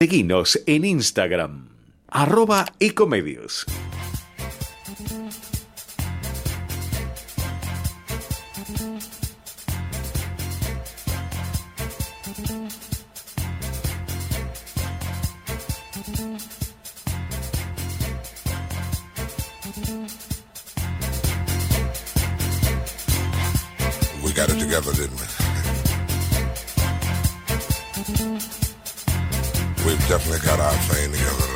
Seguinos en Instagram, arroba ecomedios. We got our plane together.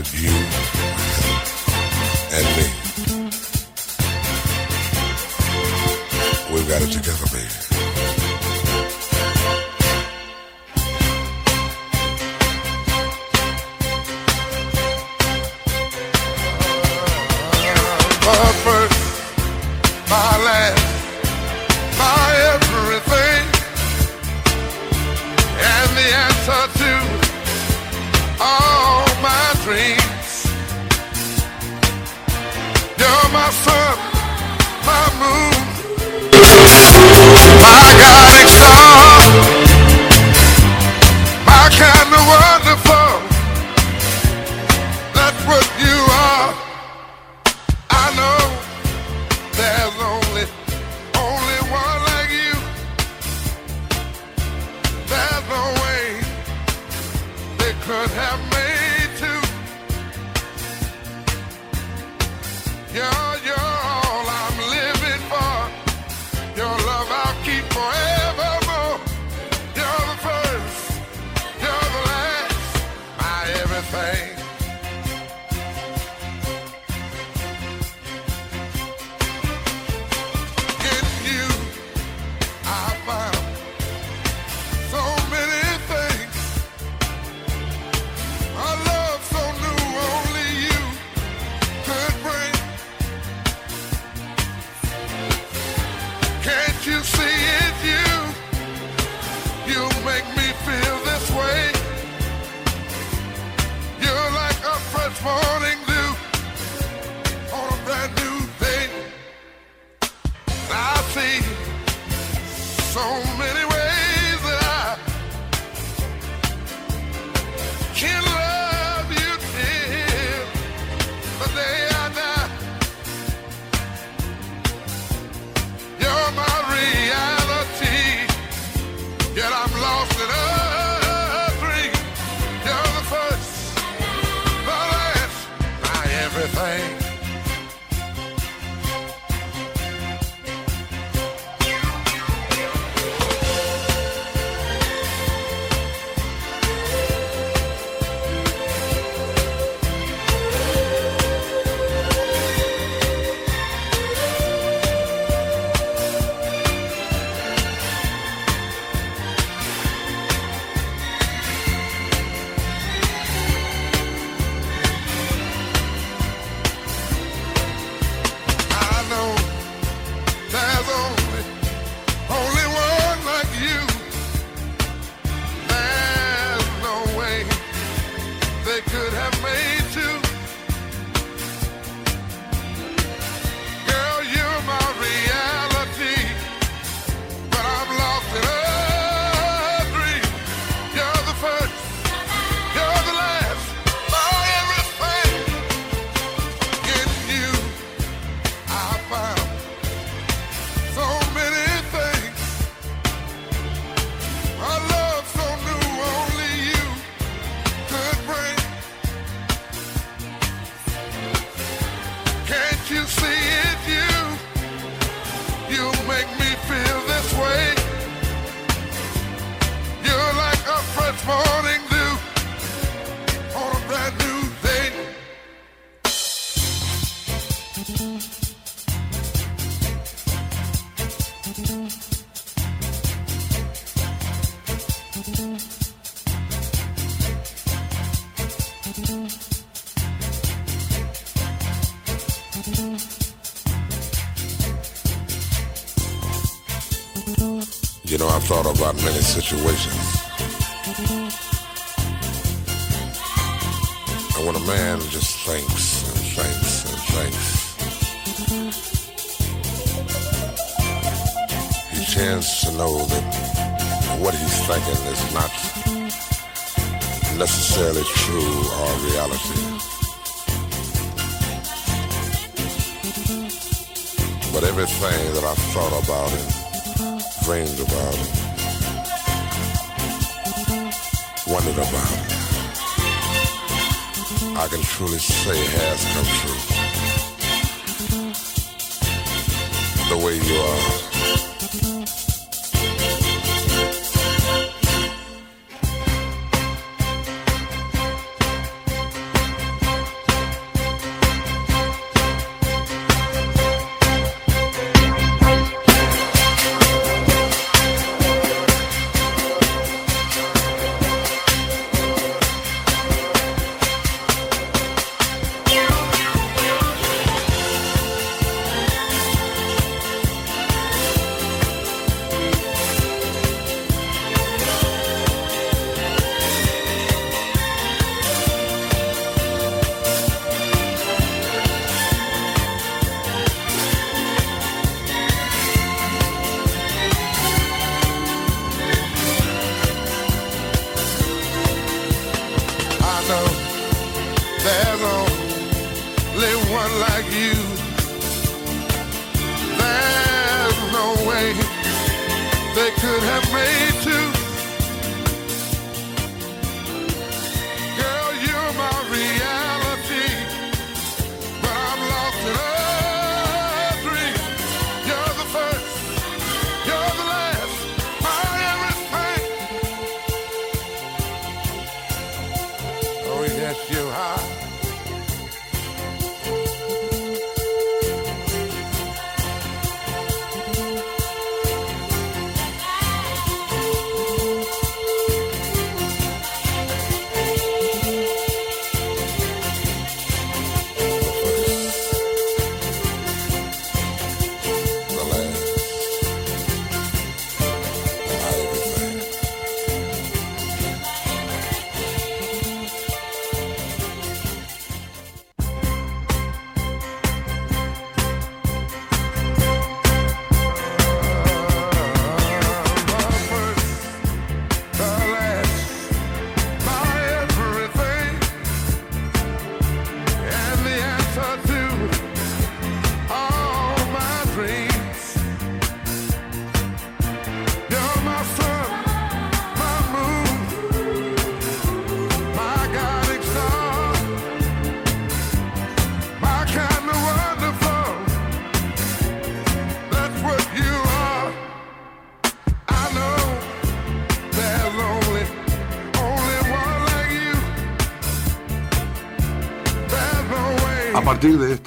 with you. About many situations. And when a man just thinks and thinks and thinks, he tends to know that what he's thinking is not necessarily true or reality. But everything that I've thought about and dreamed about it, wondered about I can truly say has come true. The way you are.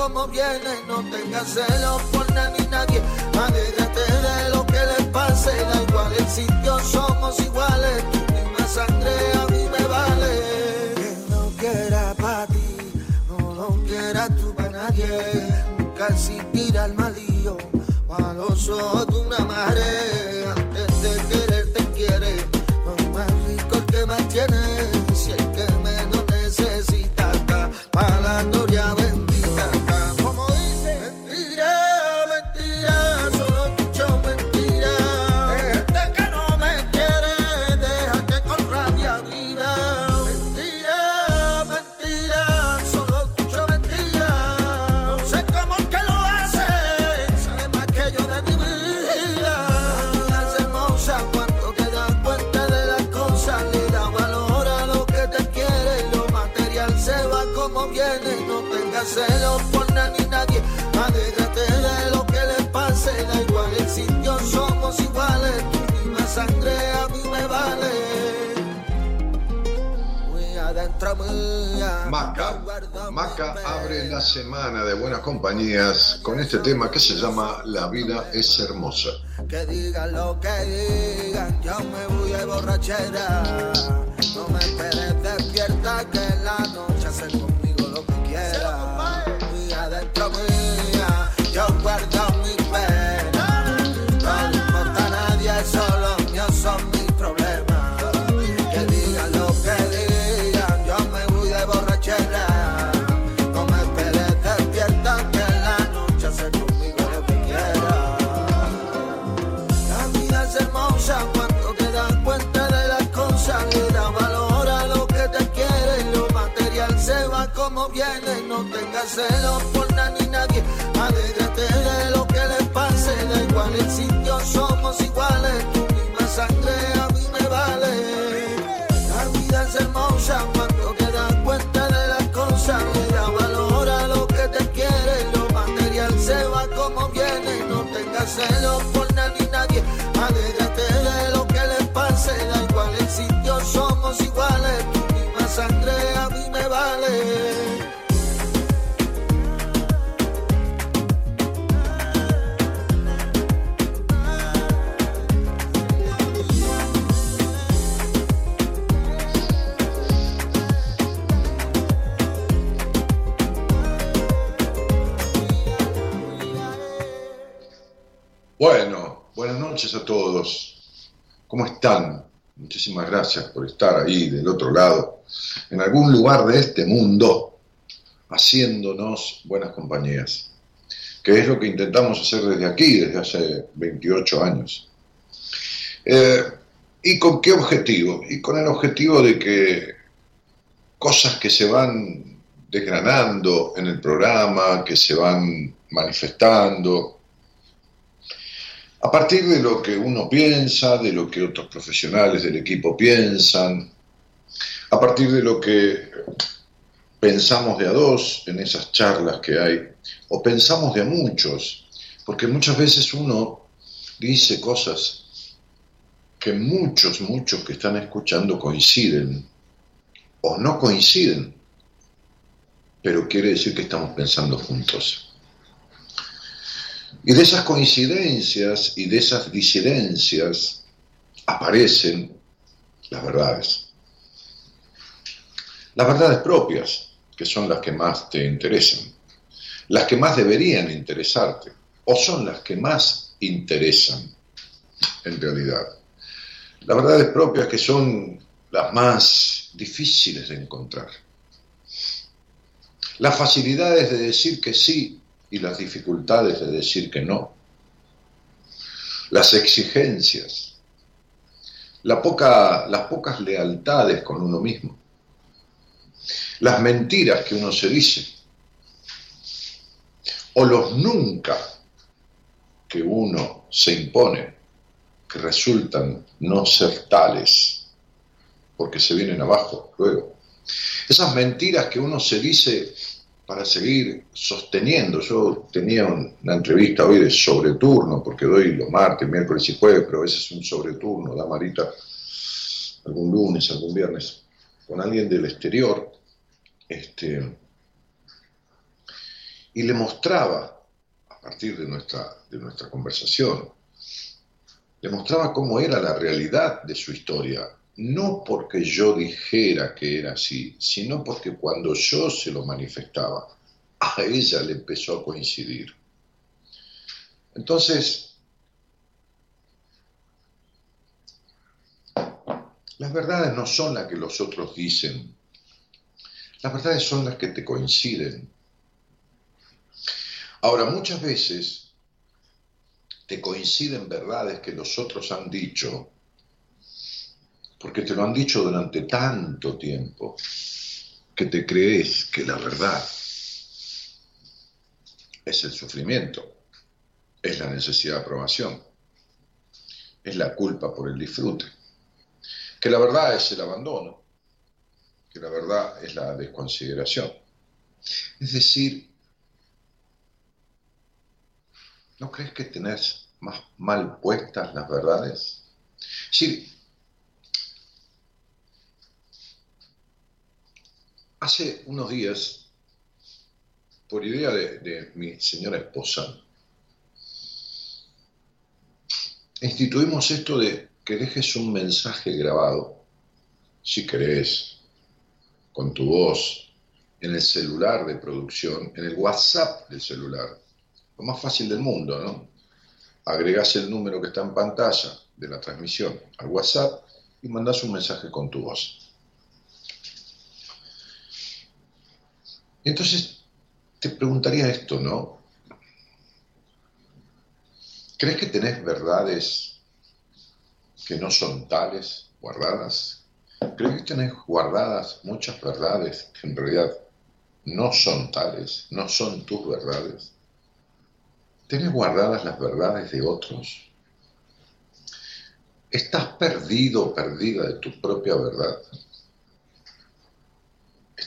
Como viene, no tengas celos por nadie ni nadie. Alégrate de lo que le pase, da igual el sitio, somos iguales. Tu misma sangre a mí me vale. Que no quiera para ti, no lo quiera tú para nadie. Nunca existirá el malillo, o a los ojos de una madre. Maca, Maca abre la semana de buenas compañías con este tema que se llama La vida es hermosa. Que digan lo que digan, yo me voy de borrachera. No me esperes despierta que la noche viene, no tengas celos por nadie ni nadie, alégrate de lo que le pase, da igual el sitio, somos iguales, tu misma sangre a mí me vale. La vida es hermosa cuando te das cuenta de las cosas, le da valor a lo que te quiere, lo material se va como viene, no tengas celos por nadie ni nadie, alégrate de lo que le pase, da igual el sitio, somos iguales, noches a todos. ¿Cómo están? Muchísimas gracias por estar ahí del otro lado, en algún lugar de este mundo, haciéndonos buenas compañías, que es lo que intentamos hacer desde aquí, desde hace 28 años. Eh, ¿Y con qué objetivo? Y con el objetivo de que cosas que se van desgranando en el programa, que se van manifestando, a partir de lo que uno piensa, de lo que otros profesionales del equipo piensan, a partir de lo que pensamos de a dos en esas charlas que hay, o pensamos de a muchos, porque muchas veces uno dice cosas que muchos, muchos que están escuchando coinciden o no coinciden, pero quiere decir que estamos pensando juntos. Y de esas coincidencias y de esas disidencias aparecen las verdades. Las verdades propias, que son las que más te interesan, las que más deberían interesarte, o son las que más interesan en realidad. Las verdades propias que son las más difíciles de encontrar. Las facilidades de decir que sí y las dificultades de decir que no. Las exigencias, la poca, las pocas lealtades con uno mismo. Las mentiras que uno se dice. O los nunca que uno se impone, que resultan no ser tales, porque se vienen abajo luego. Esas mentiras que uno se dice para seguir sosteniendo. Yo tenía un- una entrevista hoy de sobreturno, porque doy los martes, miércoles y jueves, pero a veces es un sobreturno, da Marita, algún lunes, algún viernes, con alguien del exterior. Este, y le mostraba, a partir de nuestra, de nuestra conversación, le mostraba cómo era la realidad de su historia, no porque yo dijera que era así, sino porque cuando yo se lo manifestaba, a ella le empezó a coincidir. Entonces, las verdades no son las que los otros dicen, las verdades son las que te coinciden. Ahora, muchas veces te coinciden verdades que los otros han dicho, porque te lo han dicho durante tanto tiempo, que te crees que la verdad es el sufrimiento, es la necesidad de aprobación, es la culpa por el disfrute, que la verdad es el abandono, que la verdad es la desconsideración. Es decir, ¿no crees que tenés más mal puestas las verdades? Hace unos días, por idea de, mi señora esposa, instituimos esto de que dejes un mensaje grabado, si querés, con tu voz, en el celular de producción, en el WhatsApp del celular. Lo más fácil del mundo, ¿no? Agregás el número que está en pantalla de la transmisión al WhatsApp y mandás un mensaje con tu voz. Entonces, te preguntaría esto, ¿no? ¿Crees que tenés verdades que no son tales guardadas? Creo que tenés guardadas muchas verdades que en realidad no son tales, no son tus verdades. ¿Tenés guardadas las verdades de otros? ¿Estás perdido perdida de tu propia verdad?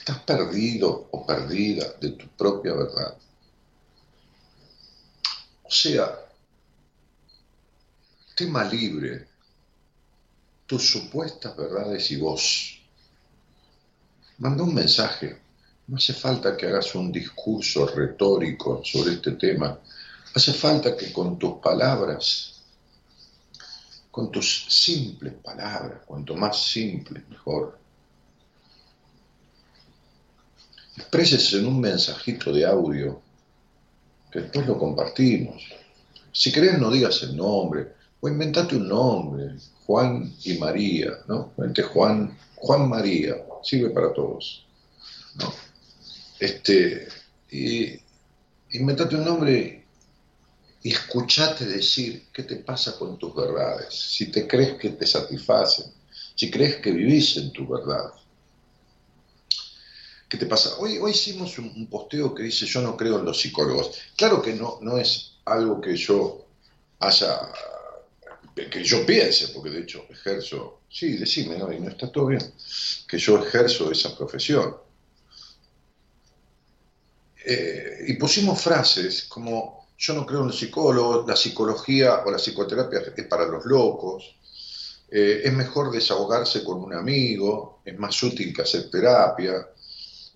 ¿Estás perdido o perdida de tu propia verdad? O sea, tema libre tus supuestas verdades y vos. Manda un mensaje. No hace falta que hagas un discurso retórico sobre este tema. Hace falta que con tus palabras, con tus simples palabras, cuanto más simples, mejor, expreses en un mensajito de audio que después lo compartimos. Si querés no digas el nombre, o inventate un nombre, Juan y María, ¿no? Vente Juan, Juan María, sirve para todos, ¿no? Este, y inventate un nombre y escuchate decir qué te pasa con tus verdades, si te crees que te satisfacen, si crees que vivís en tu verdad. ¿Qué te pasa? Hoy, hicimos un, un, posteo que dice yo no creo en los psicólogos. Claro que no, no es algo que yo haya que yo piense, porque de hecho ejerzo, sí, decime, ¿no? Y no está todo bien, que yo ejerzo esa profesión. Eh, y pusimos frases como, yo no creo en los psicólogos, la psicología o la psicoterapia es para los locos, eh, es mejor desahogarse con un amigo, es más útil que hacer terapia,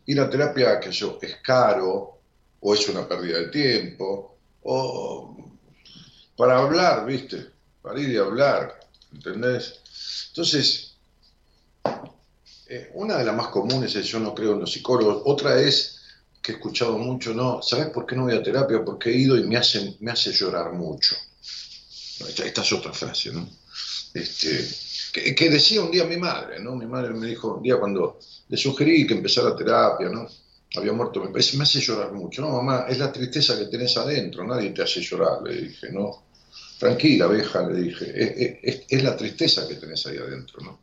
y la terapia que yo es caro, o es una pérdida de tiempo, o para hablar, ¿viste? para ir y hablar, ¿entendés? Entonces, eh, una de las más comunes es yo no creo en los psicólogos, otra es que he escuchado mucho, no, ¿sabes por qué no voy a terapia? Porque he ido y me hace, me hace llorar mucho. Esta, es otra frase, ¿no? Este, que, decía un día mi madre, ¿no? Mi madre me dijo un día cuando le sugerí que empezara terapia, ¿no? Había muerto, me hace llorar mucho. No, mamá, es la tristeza que tenés adentro, nadie te hace llorar, le dije, ¿no? Tranquila, abeja, le dije, es, la tristeza que tenés ahí adentro, ¿no?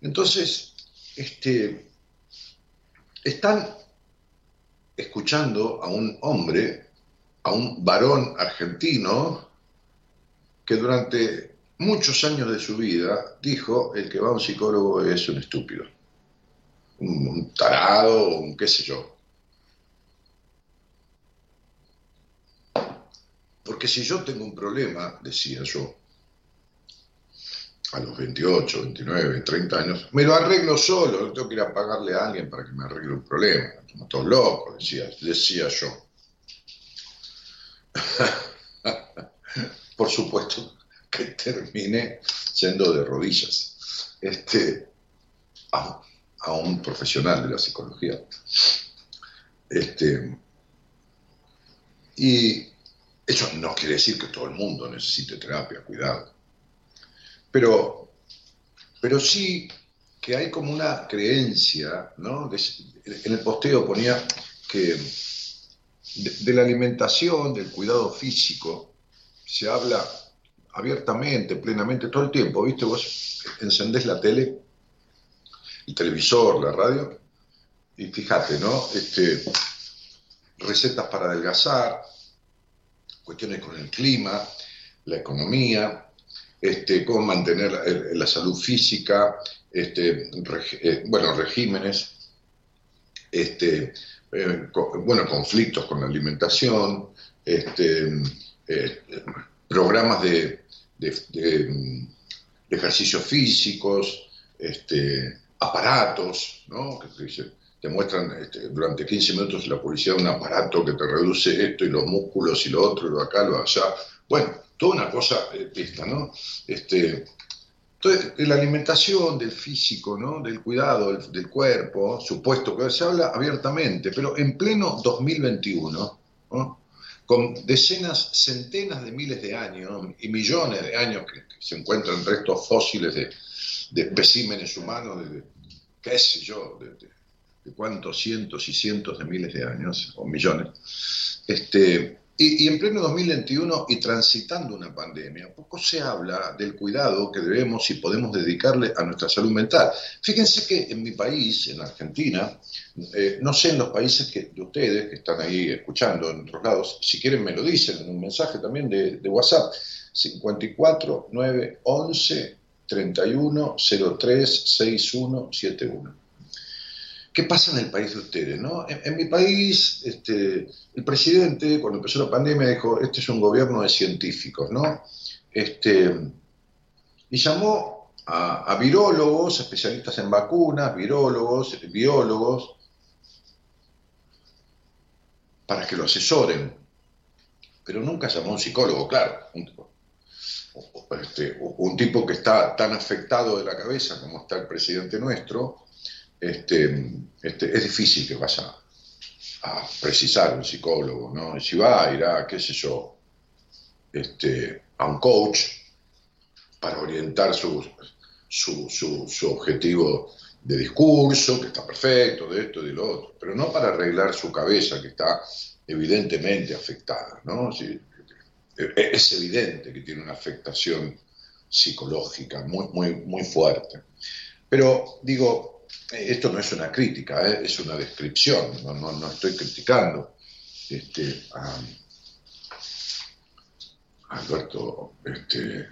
Entonces, este, están escuchando a un hombre, a un varón argentino, que durante muchos años de su vida dijo, el que va a un psicólogo es un estúpido, un, tarado, un qué sé yo. Porque si yo tengo un problema, decía yo, a los 28, 29, 30 años, me lo arreglo solo, no tengo que ir a pagarle a alguien para que me arregle un problema. Somos todos locos, decía, decía yo. por supuesto que terminé yendo de rodillas este, a, a un profesional de la psicología. Este, y eso no quiere decir que todo el mundo necesite terapia, cuidado. Pero, pero sí que hay como una creencia, ¿no? en el posteo ponía que de, de, la alimentación, del cuidado físico, se habla abiertamente, plenamente, todo el tiempo, ¿viste? Vos encendés la tele, el televisor, la radio, y fíjate, ¿no? Este, recetas para adelgazar, cuestiones con el clima, la economía, este, cómo mantener la, salud física, este, eh, bueno, regímenes, este, eh, bueno, conflictos con la alimentación, este, eh, programas de, de, de, ejercicios físicos, este, aparatos, ¿no? Que te, te muestran este, durante 15 minutos la publicidad un aparato que te reduce esto y los músculos y lo otro, y lo acá, lo allá. Bueno, toda una cosa esta, ¿no? Este, entonces, de la alimentación, del físico, ¿no? del cuidado del, del, cuerpo, supuesto que se habla abiertamente, pero en pleno 2021, ¿no? con decenas, centenas de miles de años y millones de años que, que se encuentran restos fósiles de, de especímenes humanos, de, qué sé yo, de, de, cuántos cientos y cientos de miles de años, o millones, este, y, en pleno 2021 y transitando una pandemia, poco se habla del cuidado que debemos y podemos dedicarle a nuestra salud mental. Fíjense que en mi país, en Argentina, eh, no sé en los países que, de ustedes que están ahí escuchando en otros lados, si quieren me lo dicen en un mensaje también de, de WhatsApp, 54 9 11 31 03 61 71. ¿Qué pasa en el país de ustedes? ¿no? En, en, mi país, este, el presidente, cuando empezó la pandemia, dijo, este es un gobierno de científicos, ¿no? Este, y llamó a, a virólogos, especialistas en vacunas, virólogos, biólogos, para que lo asesoren. Pero nunca llamó a un psicólogo, claro. Un, este, un tipo que está tan afectado de la cabeza como está el presidente nuestro, este, este, es difícil que vaya a precisar un psicólogo, ¿no? Si va, irá, qué sé yo, a un coach para orientar su, su, su, objetivo de discurso, que está perfecto, de esto y de lo otro, pero no para arreglar su cabeza, que está evidentemente afectada, ¿no? Es evidente que tiene una afectación psicológica muy, muy, muy fuerte. Pero digo, esto no es una crítica, ¿eh? es una descripción, no, no, no estoy criticando este, a, Alberto este,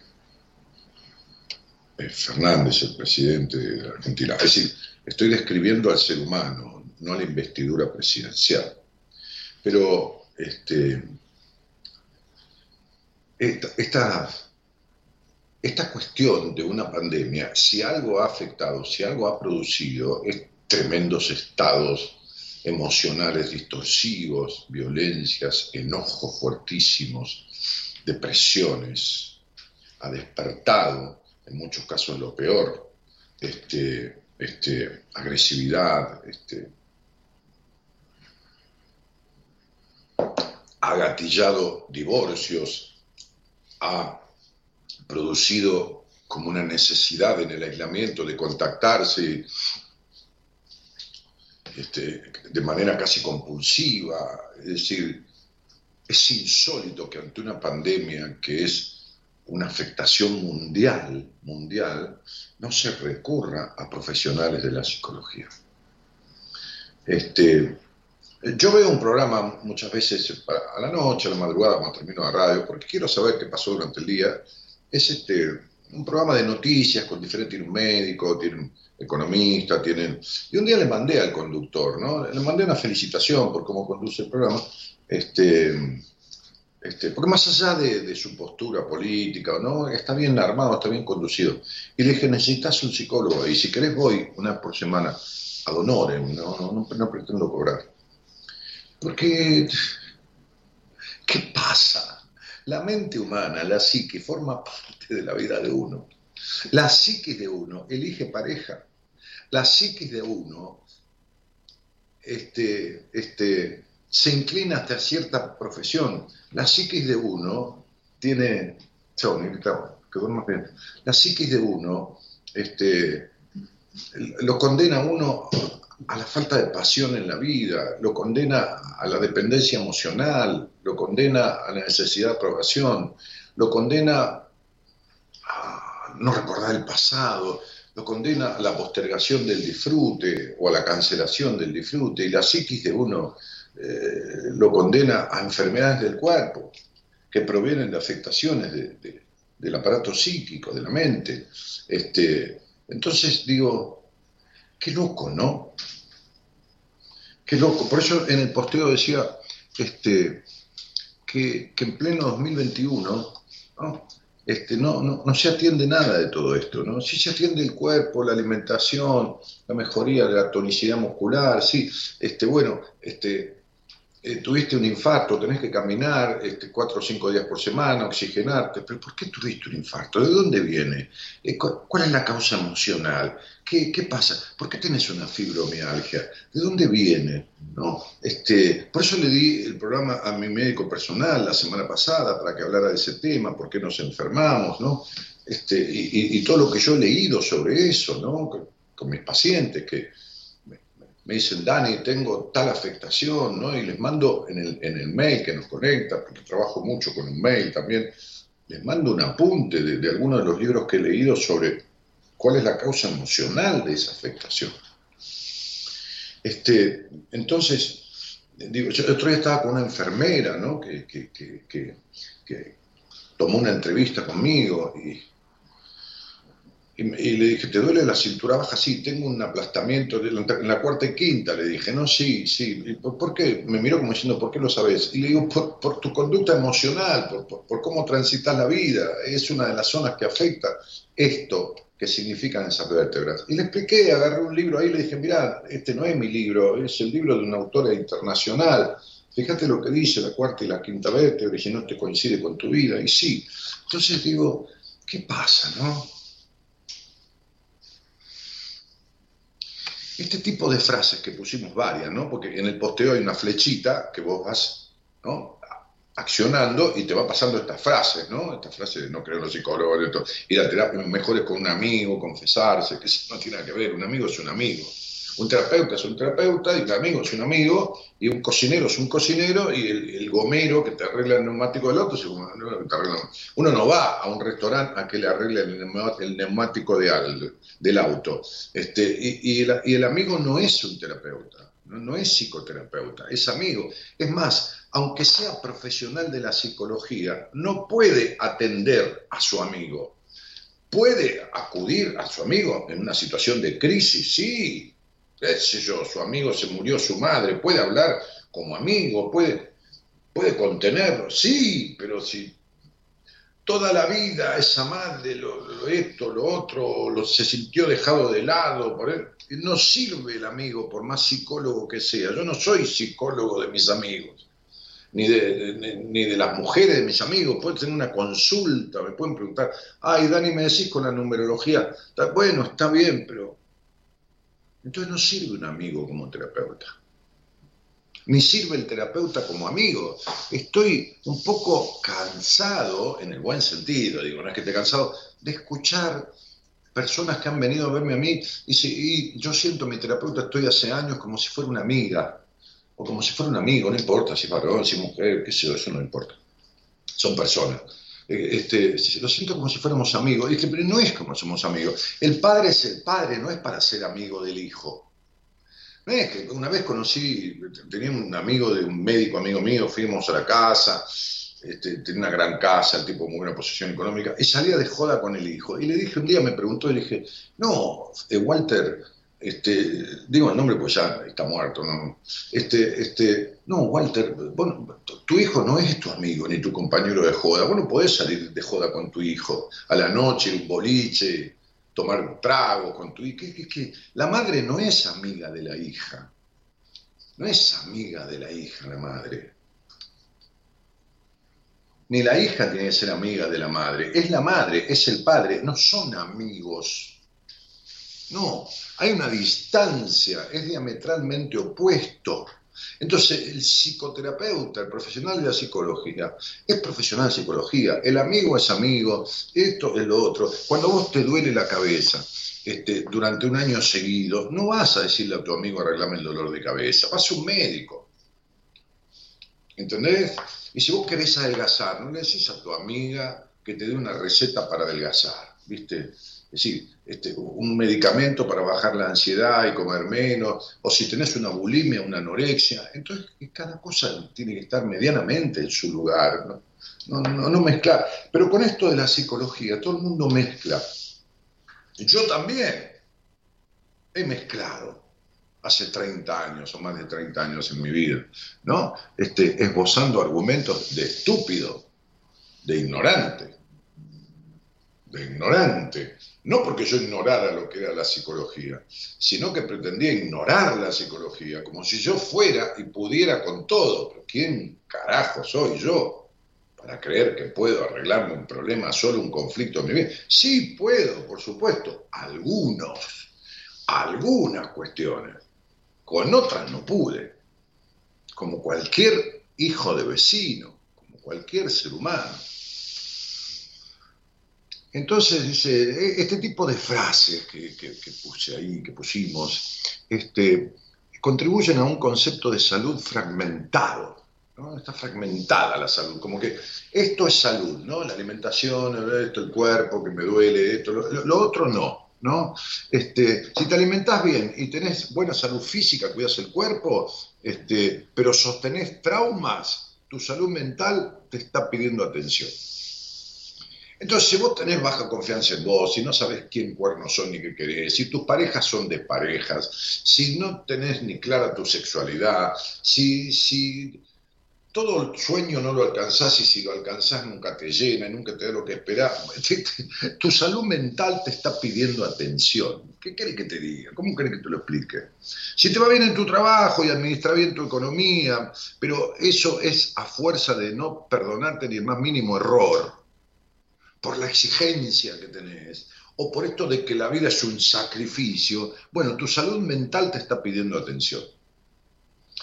eh, Fernández, el presidente de Argentina. Es decir, estoy describiendo al ser humano, no a la investidura presidencial. Pero este, esta, esta cuestión de una pandemia, si algo ha afectado, si algo ha producido, es tremendos estados emocionales distorsivos, violencias, enojos fuertísimos, depresiones, ha despertado, en muchos casos lo peor, este, este, agresividad, este, ha gatillado divorcios, ha producido como una necesidad en el aislamiento de contactarse este, de manera casi compulsiva. Es decir, es insólito que ante una pandemia que es una afectación mundial, mundial, no se recurra a profesionales de la psicología. Este, yo veo un programa muchas veces a la noche, a la madrugada, cuando termino la radio, porque quiero saber qué pasó durante el día es este, un programa de noticias con diferentes, tiene un médico, tiene un economista, tienen... Y un día le mandé al conductor, ¿no? Le mandé una felicitación por cómo conduce el programa, este, este, porque más allá de, de, su postura política, ¿no? Está bien armado, está bien conducido. Y le dije, necesitas un psicólogo, y si querés voy una por semana ad honorem, ¿no? No, no, no pretendo cobrar. Porque, ¿qué pasa? La mente humana, la psique, forma parte de la vida de uno. La psiquis de uno elige pareja. La psiquis de uno este, este, se inclina hasta cierta profesión. La psiquis de uno tiene. La psiquis de uno este, lo condena a uno a la falta de pasión en la vida, lo condena a la dependencia emocional, lo condena a la necesidad de aprobación, lo condena a no recordar el pasado, lo condena a la postergación del disfrute o a la cancelación del disfrute, y la psiquis de uno eh, lo condena a enfermedades del cuerpo que provienen de afectaciones del aparato psíquico, de la mente. Este, entonces digo, qué loco, ¿no? Qué loco. Por eso en el posteo decía este, que, en pleno 2021 ¿no? Este, no, no, se atiende nada de todo esto, ¿no? Sí se atiende el cuerpo, la alimentación, la mejoría de la tonicidad muscular, sí, este, bueno, este, eh, tuviste un infarto, tenés que caminar este, cuatro o cinco días por semana, oxigenarte, pero ¿por qué tuviste un infarto? ¿De dónde viene? Eh, ¿Cuál es la causa emocional? ¿Qué, ¿Qué, pasa? ¿Por qué tenés una fibromialgia? ¿De dónde viene? ¿No? Este, por eso le di el programa a mi médico personal la semana pasada para que hablara de ese tema, por qué nos enfermamos, ¿no? Este, y, todo lo que yo he leído sobre eso, ¿no? con mis pacientes, que me dicen, Dani, tengo tal afectación, ¿no? Y les mando en el, en el mail que nos conecta, porque trabajo mucho con un mail también, les mando un apunte de, de algunos de los libros que he leído sobre cuál es la causa emocional de esa afectación. Este, entonces, digo, yo otro día estaba con una enfermera, ¿no? Que, que, que tomó una entrevista conmigo y y, le dije, ¿te duele la cintura baja? Sí, tengo un aplastamiento en la cuarta y quinta. Le dije, no, sí, sí. por, qué? Me miró como diciendo, ¿por qué lo sabes? Y le digo, por, tu conducta emocional, por, cómo transitas la vida. Es una de las zonas que afecta esto que significan esas vértebras. Y le expliqué, agarré un libro ahí y le dije, mira, este no es mi libro, es el libro de una autora internacional. Fíjate lo que dice la cuarta y la quinta vértebra y si no te coincide con tu vida. Y sí. Entonces digo, ¿qué pasa, no? Este tipo de frases que pusimos varias, ¿no? Porque en el posteo hay una flechita que vos vas, ¿no? accionando y te va pasando estas frases, ¿no? Estas frases de no creo en los psicólogos, ir a terapia, mejor es con un amigo, confesarse, que eso no tiene nada que ver, un amigo es un amigo. Un terapeuta es un terapeuta y un amigo es un amigo y un cocinero es un cocinero y el, gomero que te arregla el neumático del un, uno no va a un restaurante a que le arregle el neumático de, del auto. Este, y, el, amigo no es un terapeuta, no, es psicoterapeuta, es amigo. Es más, aunque sea profesional de la psicología, no puede atender a su amigo. Puede acudir a su amigo en una situación de crisis, sí, yo, su amigo se murió, su madre, puede hablar como amigo, puede, puede contenerlo, sí, pero si toda la vida esa madre, lo, esto, lo otro, lo, se sintió dejado de lado, por él, no sirve el amigo por más psicólogo que sea. Yo no soy psicólogo de mis amigos, ni de, ni de las mujeres de mis amigos. Pueden tener una consulta, me pueden preguntar, ay, Dani, me decís con la numerología. Bueno, está bien, pero entonces no sirve un amigo como terapeuta. Ni sirve el terapeuta como amigo. Estoy un poco cansado, en el buen sentido, digo, no es que esté cansado, de escuchar personas que han venido a verme a mí y, si, yo siento mi terapeuta, estoy hace años como si fuera una amiga, o como si fuera un amigo, no importa si varón, si mujer, qué sé yo, eso no importa. Son personas. Eh, este, lo siento como si fuéramos amigos. Que, pero no es como somos amigos. El padre es el padre, no es para ser amigo del hijo. No es que una vez conocí, tenía un amigo de un médico amigo mío, fuimos a la casa, este, tenía una gran casa, el tipo muy buena posición económica, y salía de joda con el hijo. Y le dije, un día me preguntó, y le dije, no, eh, Walter, este, digo el nombre pues ya está muerto, ¿no? Este, este, no, Walter, bueno, tu hijo no es tu amigo ni tu compañero de joda. Bueno, podés salir de joda con tu hijo a la noche, un boliche, tomar un trago con tu hijo. Que, la madre no es amiga de la hija. No es amiga de la hija la madre. ni la hija tiene que ser amiga de la madre. Es la madre, es el padre, no son amigos. No, hay una distancia, es diametralmente opuesto. Entonces, el psicoterapeuta, el profesional de la psicología, es profesional de psicología, el amigo es amigo, esto es lo otro. Cuando vos te duele la cabeza este, durante un año seguido, no vas a decirle a tu amigo arreglame el dolor de cabeza, vas a un médico. ¿Entendés? Y si vos querés adelgazar, no le decís a tu amiga que te dé una receta para adelgazar, ¿viste? Es decir, este, un medicamento para bajar la ansiedad y comer menos, o si tenés una bulimia, una anorexia, entonces cada cosa tiene que estar medianamente en su lugar, ¿no? No, no, mezclar. Pero con esto de la psicología, todo el mundo mezcla. Yo también he mezclado hace 30 años o más de 30 años en mi vida, ¿no? Este, esbozando argumentos de estúpido, de ignorante, de ignorante, no porque yo ignorara lo que era la psicología, sino que pretendía ignorar la psicología, como si yo fuera y pudiera con todo. Pero ¿quién carajo soy yo para creer que puedo arreglarme un problema, solo un conflicto en mi vida? Sí puedo, por supuesto, algunos, algunas cuestiones. Con otras no pude, como cualquier hijo de vecino, como cualquier ser humano. Entonces dice, e, este tipo de frases que, puse ahí, que pusimos, este, contribuyen a un concepto de salud fragmentado. ¿no? Está fragmentada la salud, como que esto es salud, ¿no? La alimentación, esto, el cuerpo que me duele, esto, lo, otro no. ¿no? Este, si te alimentás bien y tenés buena salud física, cuidas el cuerpo, este, pero sostenés traumas, tu salud mental te está pidiendo atención. Entonces, si vos tenés baja confianza en vos, si no sabés quién cuernos son ni qué querés, si tus parejas son desparejas, si no tenés ni clara tu sexualidad, si, si todo el sueño no lo alcanzás y si lo alcanzás nunca te llena nunca te da lo que esperás, tu salud mental te está pidiendo atención. ¿Qué querés que te diga? ¿Cómo querés que te lo explique? Si te va bien en tu trabajo y administra bien tu economía, pero eso es a fuerza de no perdonarte ni el más mínimo error por la exigencia que tenés, o por esto de que la vida es un sacrificio, bueno, tu salud mental te está pidiendo atención.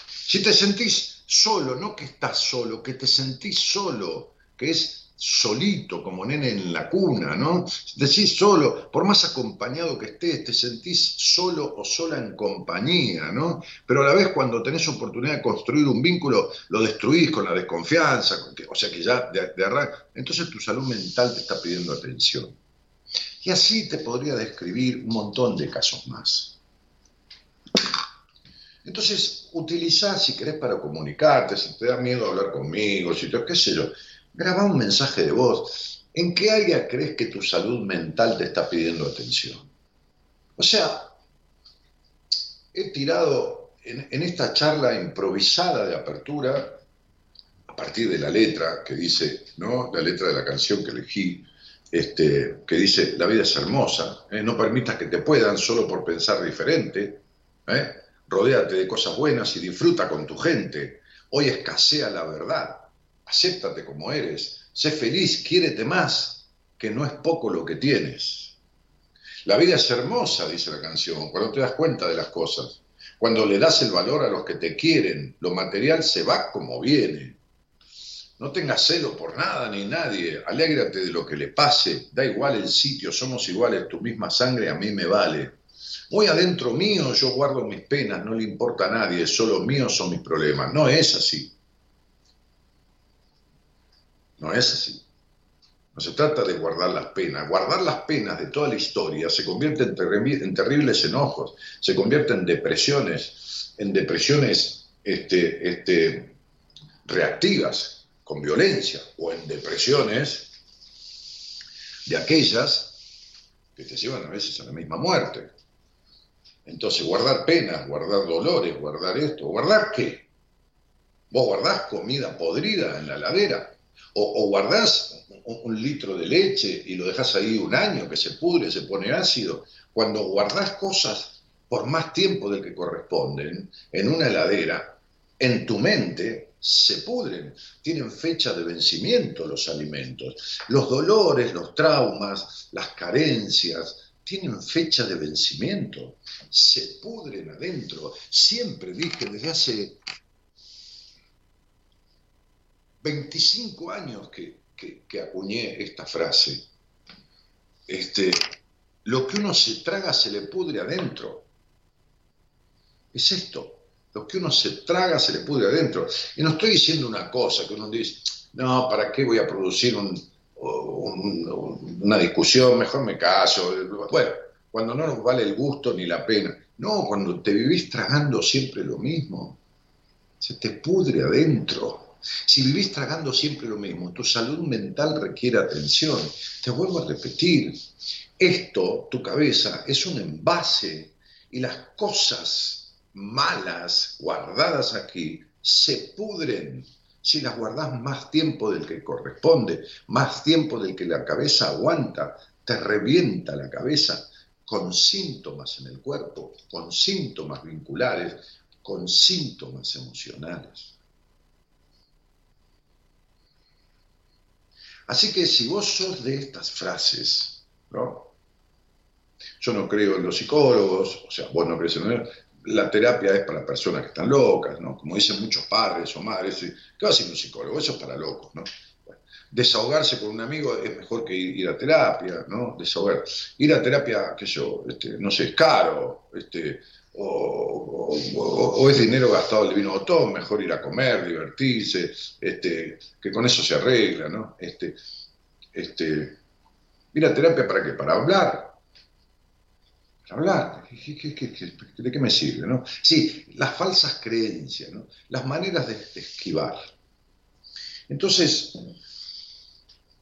Si te sentís solo, no que estás solo, que te sentís solo, que es solito, como nene en la cuna, ¿no? Decís solo, por más acompañado que estés, te sentís solo o sola en compañía, ¿no? Pero a la vez cuando tenés oportunidad de construir un vínculo, lo destruís con la desconfianza, o sea que ya de, de entonces tu salud mental te está pidiendo atención. Y así te podría describir un montón de casos más. Entonces, utilizá si querés para comunicarte, si te da miedo hablar conmigo, si te, qué sé yo, graba un mensaje de voz. ¿En qué área crees que tu salud mental te está pidiendo atención? O sea, he tirado en, esta charla improvisada de apertura, a partir de la letra que dice, ¿no? La letra de la canción que elegí, este, que dice, la vida es hermosa, ¿eh? no permitas que te puedan solo por pensar diferente, ¿eh? rodéate de cosas buenas y disfruta con tu gente, hoy escasea la verdad, acéptate como eres, sé feliz, quiérete más, que no es poco lo que tienes. La vida es hermosa, dice la canción, cuando te das cuenta de las cosas, cuando le das el valor a los que te quieren, lo material se va como viene. No tengas celo por nada ni nadie, alégrate de lo que le pase, da igual el sitio, somos iguales, tu misma sangre a mí me vale. Muy adentro mío yo guardo mis penas, no le importa a nadie, solo míos son mis problemas. No es así. No es así. No se trata de guardar las penas. Guardar las penas de toda la historia se convierte en, terribles enojos, se convierte en depresiones, en depresiones este, este, reactivas, con violencia, o en depresiones de aquellas que te llevan a veces a la misma muerte. Entonces, guardar penas, guardar dolores, guardar esto, ¿guardar qué? ¿Vos guardás comida podrida en la ladera? O, guardás un, litro de leche y lo dejas ahí un año que se pudre, se pone ácido. Cuando guardás cosas por más tiempo del que corresponden en una heladera, en tu mente se pudren, tienen fecha de vencimiento los alimentos. Los dolores, los traumas, las carencias, tienen fecha de vencimiento, se pudren adentro. Siempre dije desde hace 25 años que, acuñé esta frase. Este, lo que uno se traga se le pudre adentro. Es esto. Lo que uno se traga se le pudre adentro. Y no estoy diciendo una cosa que uno dice, no, ¿para qué voy a producir una discusión? Mejor me caso. Bueno, cuando no nos vale el gusto ni la pena. No, cuando te vivís tragando siempre lo mismo, se te pudre adentro. Si vivís tragando siempre lo mismo, tu salud mental requiere atención. Te vuelvo a repetir, esto, tu cabeza, es un envase y las cosas malas guardadas aquí se pudren si las guardas más tiempo del que corresponde, más tiempo del que la cabeza aguanta, te revienta la cabeza con síntomas en el cuerpo, con síntomas vinculares, con síntomas emocionales. Así que si vos sos de estas frases, ¿no? Yo no creo en los psicólogos, o sea, vos no crees en la terapia es para personas que están locas, ¿no? Como dicen muchos padres o madres, ¿qué va a hacer un psicólogo? Eso es para locos, ¿no? desahogarse con un amigo es mejor que ir, a terapia, ¿no? Desahogar. Ir a terapia, qué yo, este, no sé, es caro, este, o, es dinero gastado el vino botón, mejor ir a comer, divertirse, este, que con eso se arregla, ¿no? Este, este, ir a terapia para qué? Para hablar, hablar. de qué me sirve? ¿no? Sí, las falsas creencias, ¿no? las maneras de, esquivar. Entonces,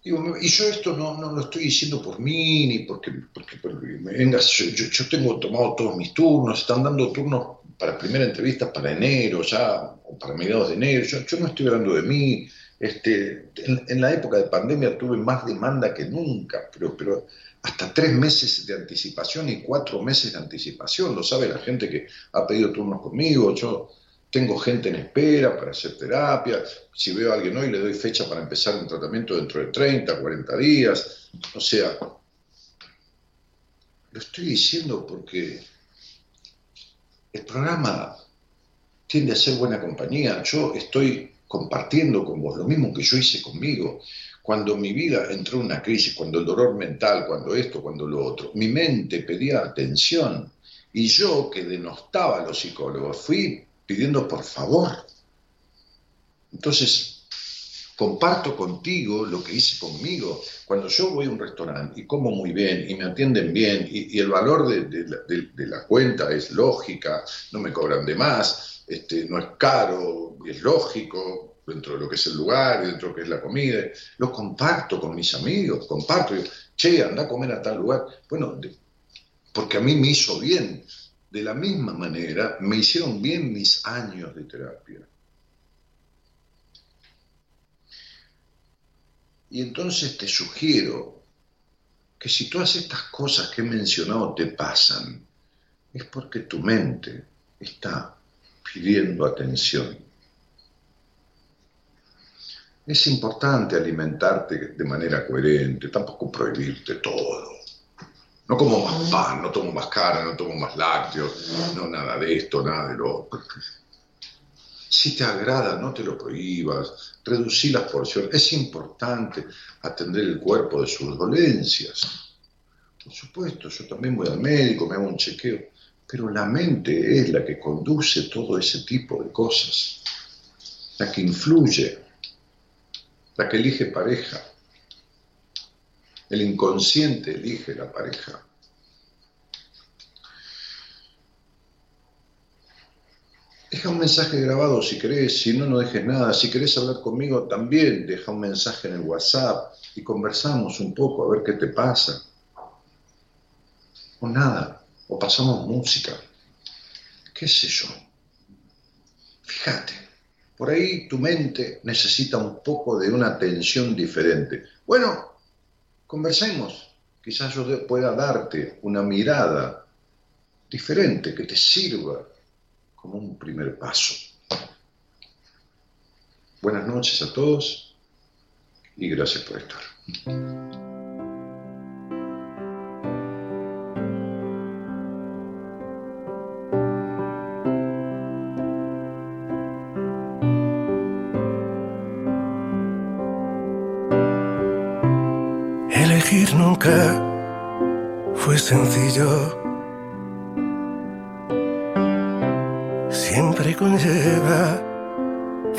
y yo esto no, no, lo estoy diciendo por mí, ni porque, porque, vengas, yo, yo, tengo tomado todos mis turnos, están dando turnos para primera entrevista para enero ya, o para mediados de enero, yo, yo no estoy hablando de mí, este, en, en, la época de pandemia tuve más demanda que nunca, pero, pero hasta tres meses de anticipación y cuatro meses de anticipación. Lo sabe la gente que ha pedido turnos conmigo. Yo tengo gente en espera para hacer terapia. Si veo a alguien hoy, le doy fecha para empezar un tratamiento dentro de 30, 40 días. O sea, lo estoy diciendo porque el programa tiende a ser buena compañía. Yo estoy compartiendo con vos lo mismo que yo hice conmigo cuando mi vida entró en una crisis, cuando el dolor mental, cuando esto, cuando lo otro, mi mente pedía atención y yo, que denostaba a los psicólogos, fui pidiendo por favor. Entonces, comparto contigo lo que hice conmigo. Cuando yo voy a un restaurante y como muy bien y me atienden bien y, el valor de, la cuenta es lógica, no me cobran de más, este, no es caro, es lógico, dentro de lo que es el lugar dentro de lo que es la comida. Lo comparto con mis amigos, comparto. che, anda a comer a tal lugar. Bueno, porque a mí me hizo bien. De la misma manera, me hicieron bien mis años de terapia. Y entonces te sugiero que si todas estas cosas que he mencionado te pasan, es porque tu mente está pidiendo atención. Es importante alimentarte de manera coherente, tampoco prohibirte todo. No como más pan, no tomo más carne, no tomo más lácteos, no nada de esto, nada de lo otro. Si te agrada, no te lo prohíbas, reducir las porciones. Es importante atender el cuerpo de sus dolencias. Por supuesto, yo también voy al médico, me hago un chequeo, pero la mente es la que conduce todo ese tipo de cosas, la que influye la que elige pareja. El inconsciente elige la pareja. Deja un mensaje grabado si querés, si no, no dejes nada. Si querés hablar conmigo también, deja un mensaje en el WhatsApp y conversamos un poco a ver qué te pasa. O nada, o pasamos música. ¿Qué sé yo? Fíjate. Por ahí tu mente necesita un poco de una atención diferente. Bueno, conversemos. Quizás yo pueda darte una mirada diferente que te sirva como un primer paso. Buenas noches a todos y gracias por estar. Nunca fue sencillo. Siempre conlleva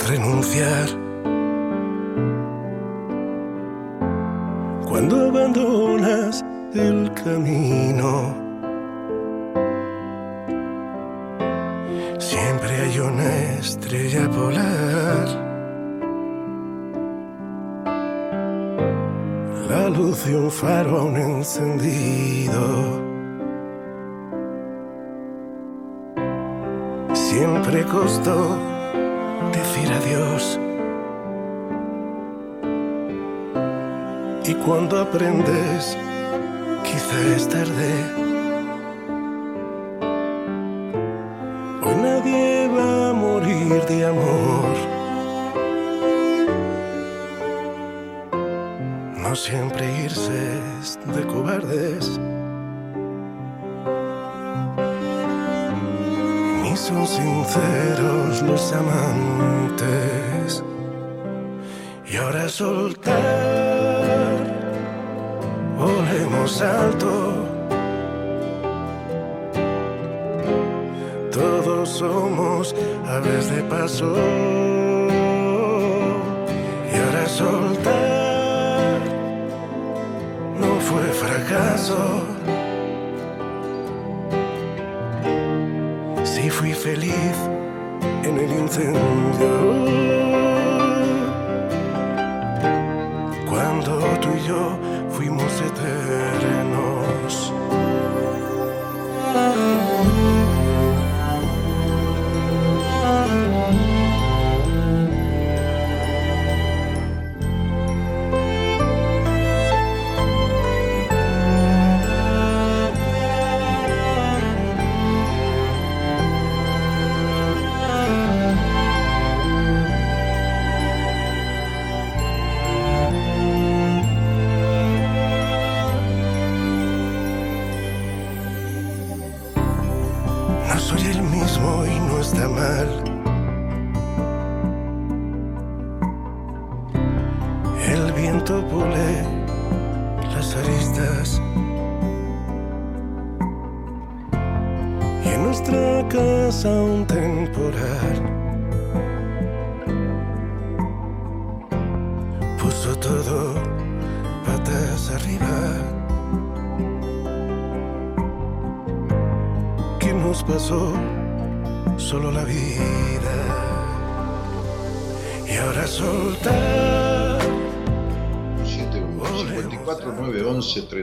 renunciar. Cuando abandonas el camino, siempre hay una estrella polar. Luz de un faro aún encendido. Siempre costó decir adiós. Y cuando aprendes, quizá es tarde. Amantes. Y ahora soltar, volemos alto. Todos somos aves de paso. Y ahora soltar no fue fracaso. Si fui feliz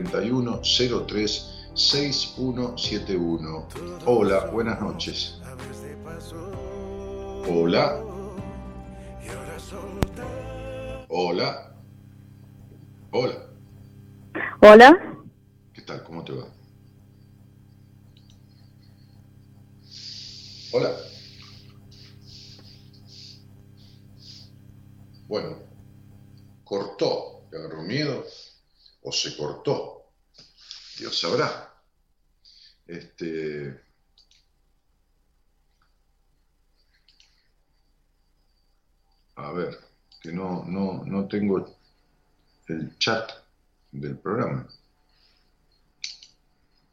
31 03 6171. Hola, buenas noches. Hola. Hola. Hola. Hola, ¿Qué tal? ¿Cómo te va? Hola. Bueno, cortó, le agarró miedo o se cortó. Dios sabrá. Este. A ver, que no, no, no tengo el chat del programa.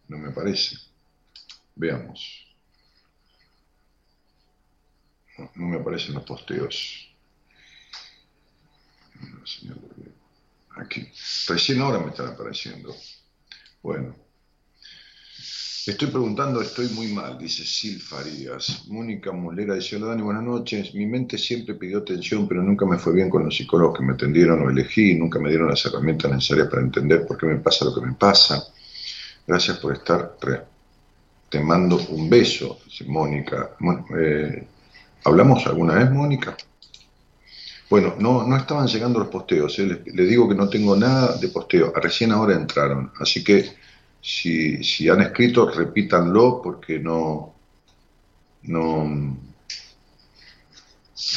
No me parece. Veamos. No, no me aparecen los posteos. Aquí. Recién ahora me están apareciendo. Bueno. Estoy preguntando, estoy muy mal, dice Sil Farías. Mónica Molera dice, hola Dani, buenas noches. Mi mente siempre pidió atención, pero nunca me fue bien con los psicólogos que me atendieron o elegí, nunca me dieron las herramientas necesarias para entender por qué me pasa lo que me pasa. Gracias por estar. Te mando un beso, dice Mónica. Mon- eh, ¿Hablamos alguna vez, Mónica? Bueno, no, no estaban llegando los posteos. eh. Les, digo que no tengo nada de posteo. Recién ahora entraron. Así que si, si han escrito, repítanlo porque no, no,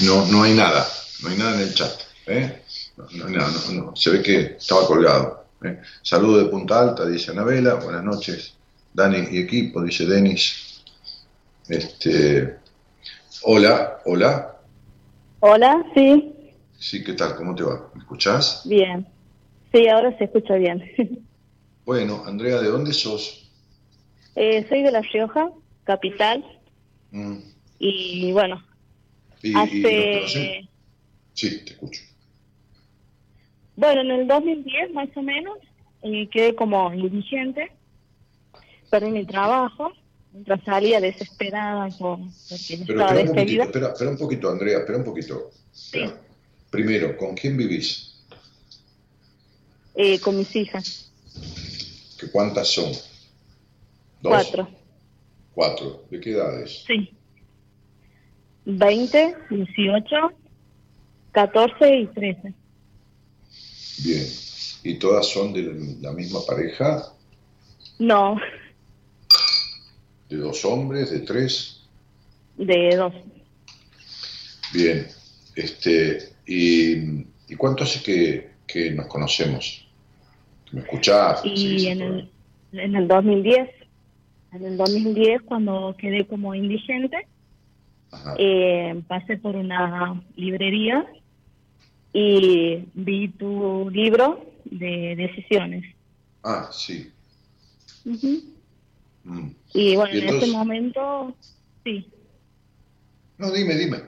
no, no hay nada. no hay nada en el chat. ¿eh? No, no, no, no, no. Se ve que estaba colgado. ¿eh? Saludo de Punta Alta, dice Anabela. Buenas noches, Dani y equipo, dice Denis. Este, hola, hola. Hola, sí, Sí, ¿qué tal? ¿Cómo te va? ¿Me escuchás? bien. Sí, ahora se escucha bien. Bueno, Andrea, ¿de dónde sos? Eh, soy de La Rioja, capital, Mm, y bueno, ¿Y, y nos hace... Sí, te escucho. Bueno, en el 2010 más o menos, eh, quedé como indigente, perdí mi trabajo, mientras salía desesperada por, porque Pero estaba despedida. espera, espera un poquito, Andrea, espera un poquito. Espera. Primero, ¿con quién vivís? eh, con mis hijas, ¿Que ¿Cuántas son? ¿Dos? cuatro, Cuatro. ¿De qué edades? sí. 20, 18, 14 y 13. Bien. ¿Y todas son de la misma pareja? No, ¿De dos hombres? ¿De tres? de dos. Bien. Este, ¿y, ¿y cuánto hace que, que nos conocemos? ¿Que ¿Me escuchás? Y en, el, en el 2010, en el 2010 cuando quedé como indigente, eh, pasé por una librería y vi tu libro de decisiones. Ah, sí. Mm. Y bueno, ¿Y en ese momento, sí. No, dime, dime.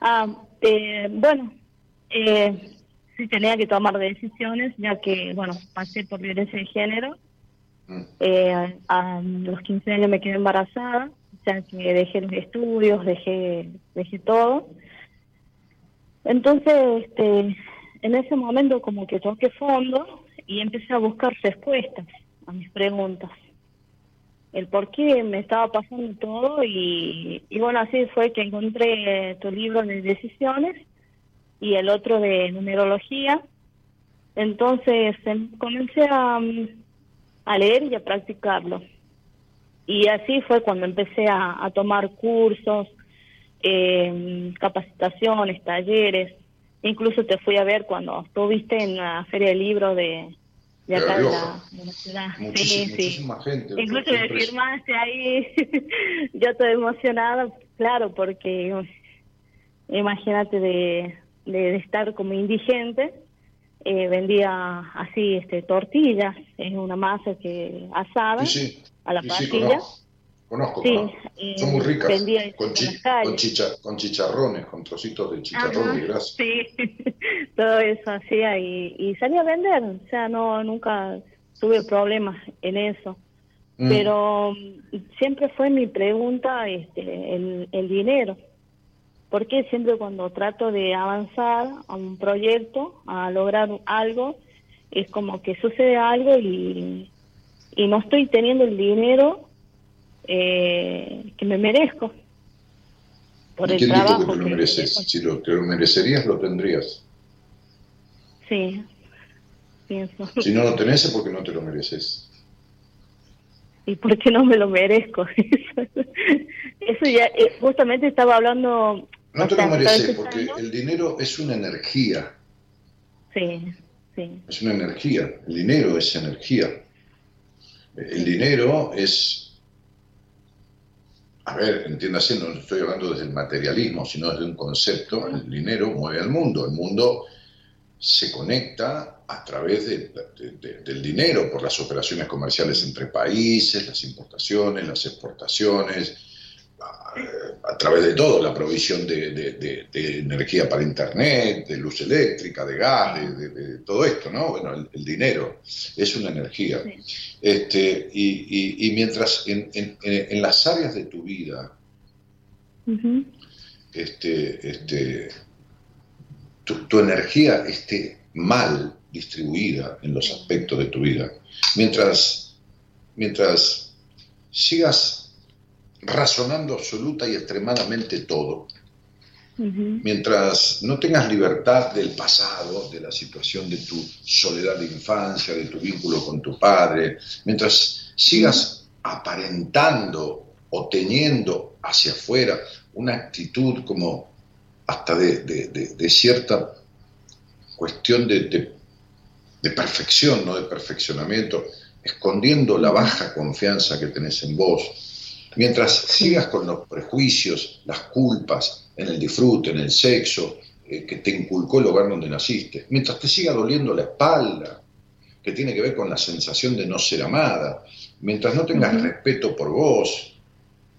Ah, eh, bueno, eh, sí tenía que tomar decisiones, ya que, bueno, pasé por violencia de género. Mm. Eh, a los 15 años me quedé embarazada, o sea que dejé los estudios, dejé, dejé todo. Entonces, este, en ese momento como que toqué fondo y empecé a buscar respuestas a mis preguntas. El por qué me estaba pasando todo y, bueno, así fue que encontré tu libro de decisiones y el otro de numerología. Entonces em, comencé a, leer y a practicarlo. Y así fue cuando empecé a, tomar cursos, eh, capacitaciones, talleres. Incluso te fui a ver cuando estuviste en la Feria del Libro de, de acá de la, de la ciudad. Muchísima, Sí, sí. gente. Incluso me firmaste ahí. Yo estoy emocionada, claro, porque imagínate de, estar como indigente. eh, vendía así este tortillas, es una masa que asada Sí, a la conozco. Conozco, Sí, conozco. eh, Son muy ricas. Con, chi- con, chicha- con chicharrones, con trocitos de chicharrón Ajá, y grasa. Sí, todo eso hacía y, y salía a vender, o sea, no nunca tuve problemas en eso. Mm. Pero siempre fue mi pregunta este, el, el dinero. Porque siempre cuando trato de avanzar a un proyecto, a lograr algo, es como que sucede algo y, y no estoy teniendo el dinero eh, que me merezco por ¿Y el quién dijo que te lo que- mereces? Si lo, te lo merecerías, lo tendrías. Sí, pienso. Si no lo tenés es porque no te lo mereces. ¿Y por qué no me lo merezco? Eso ya, eh, justamente estaba hablando... No te lo mereces porque el dinero es una energía. Sí, sí. Es una energía. El dinero es energía. El dinero es. A ver, entiéndase, no estoy hablando desde el materialismo, sino desde un concepto. El dinero mueve al mundo. El mundo se conecta a través de- de- de- del dinero, por las operaciones comerciales entre países, las importaciones, las exportaciones, a, través de todo, la provisión de, de- de- de energía para Internet, de luz eléctrica, de gas, de, todo esto, ¿no? Bueno, el, el dinero es una energía. Este, y, y- y mientras en, en- en- las áreas de tu vida este, este, tu, tu energía esté mal distribuida en los aspectos de tu vida, mientras, mientras sigas razonando absoluta y extremadamente todo, mientras no tengas libertad del pasado, de la situación de tu soledad de infancia, de tu vínculo con tu padre, mientras sigas aparentando o teniendo hacia afuera una actitud como hasta de, de- de- de cierta cuestión de perfección, no de perfeccionamiento, escondiendo la baja confianza que tenés en vos. Mientras sigas con los prejuicios, las culpas en el disfrute, en el sexo, eh, que te inculcó el hogar donde naciste, mientras te siga doliendo la espalda, que tiene que ver con la sensación de no ser amada, mientras no tengas respeto por vos,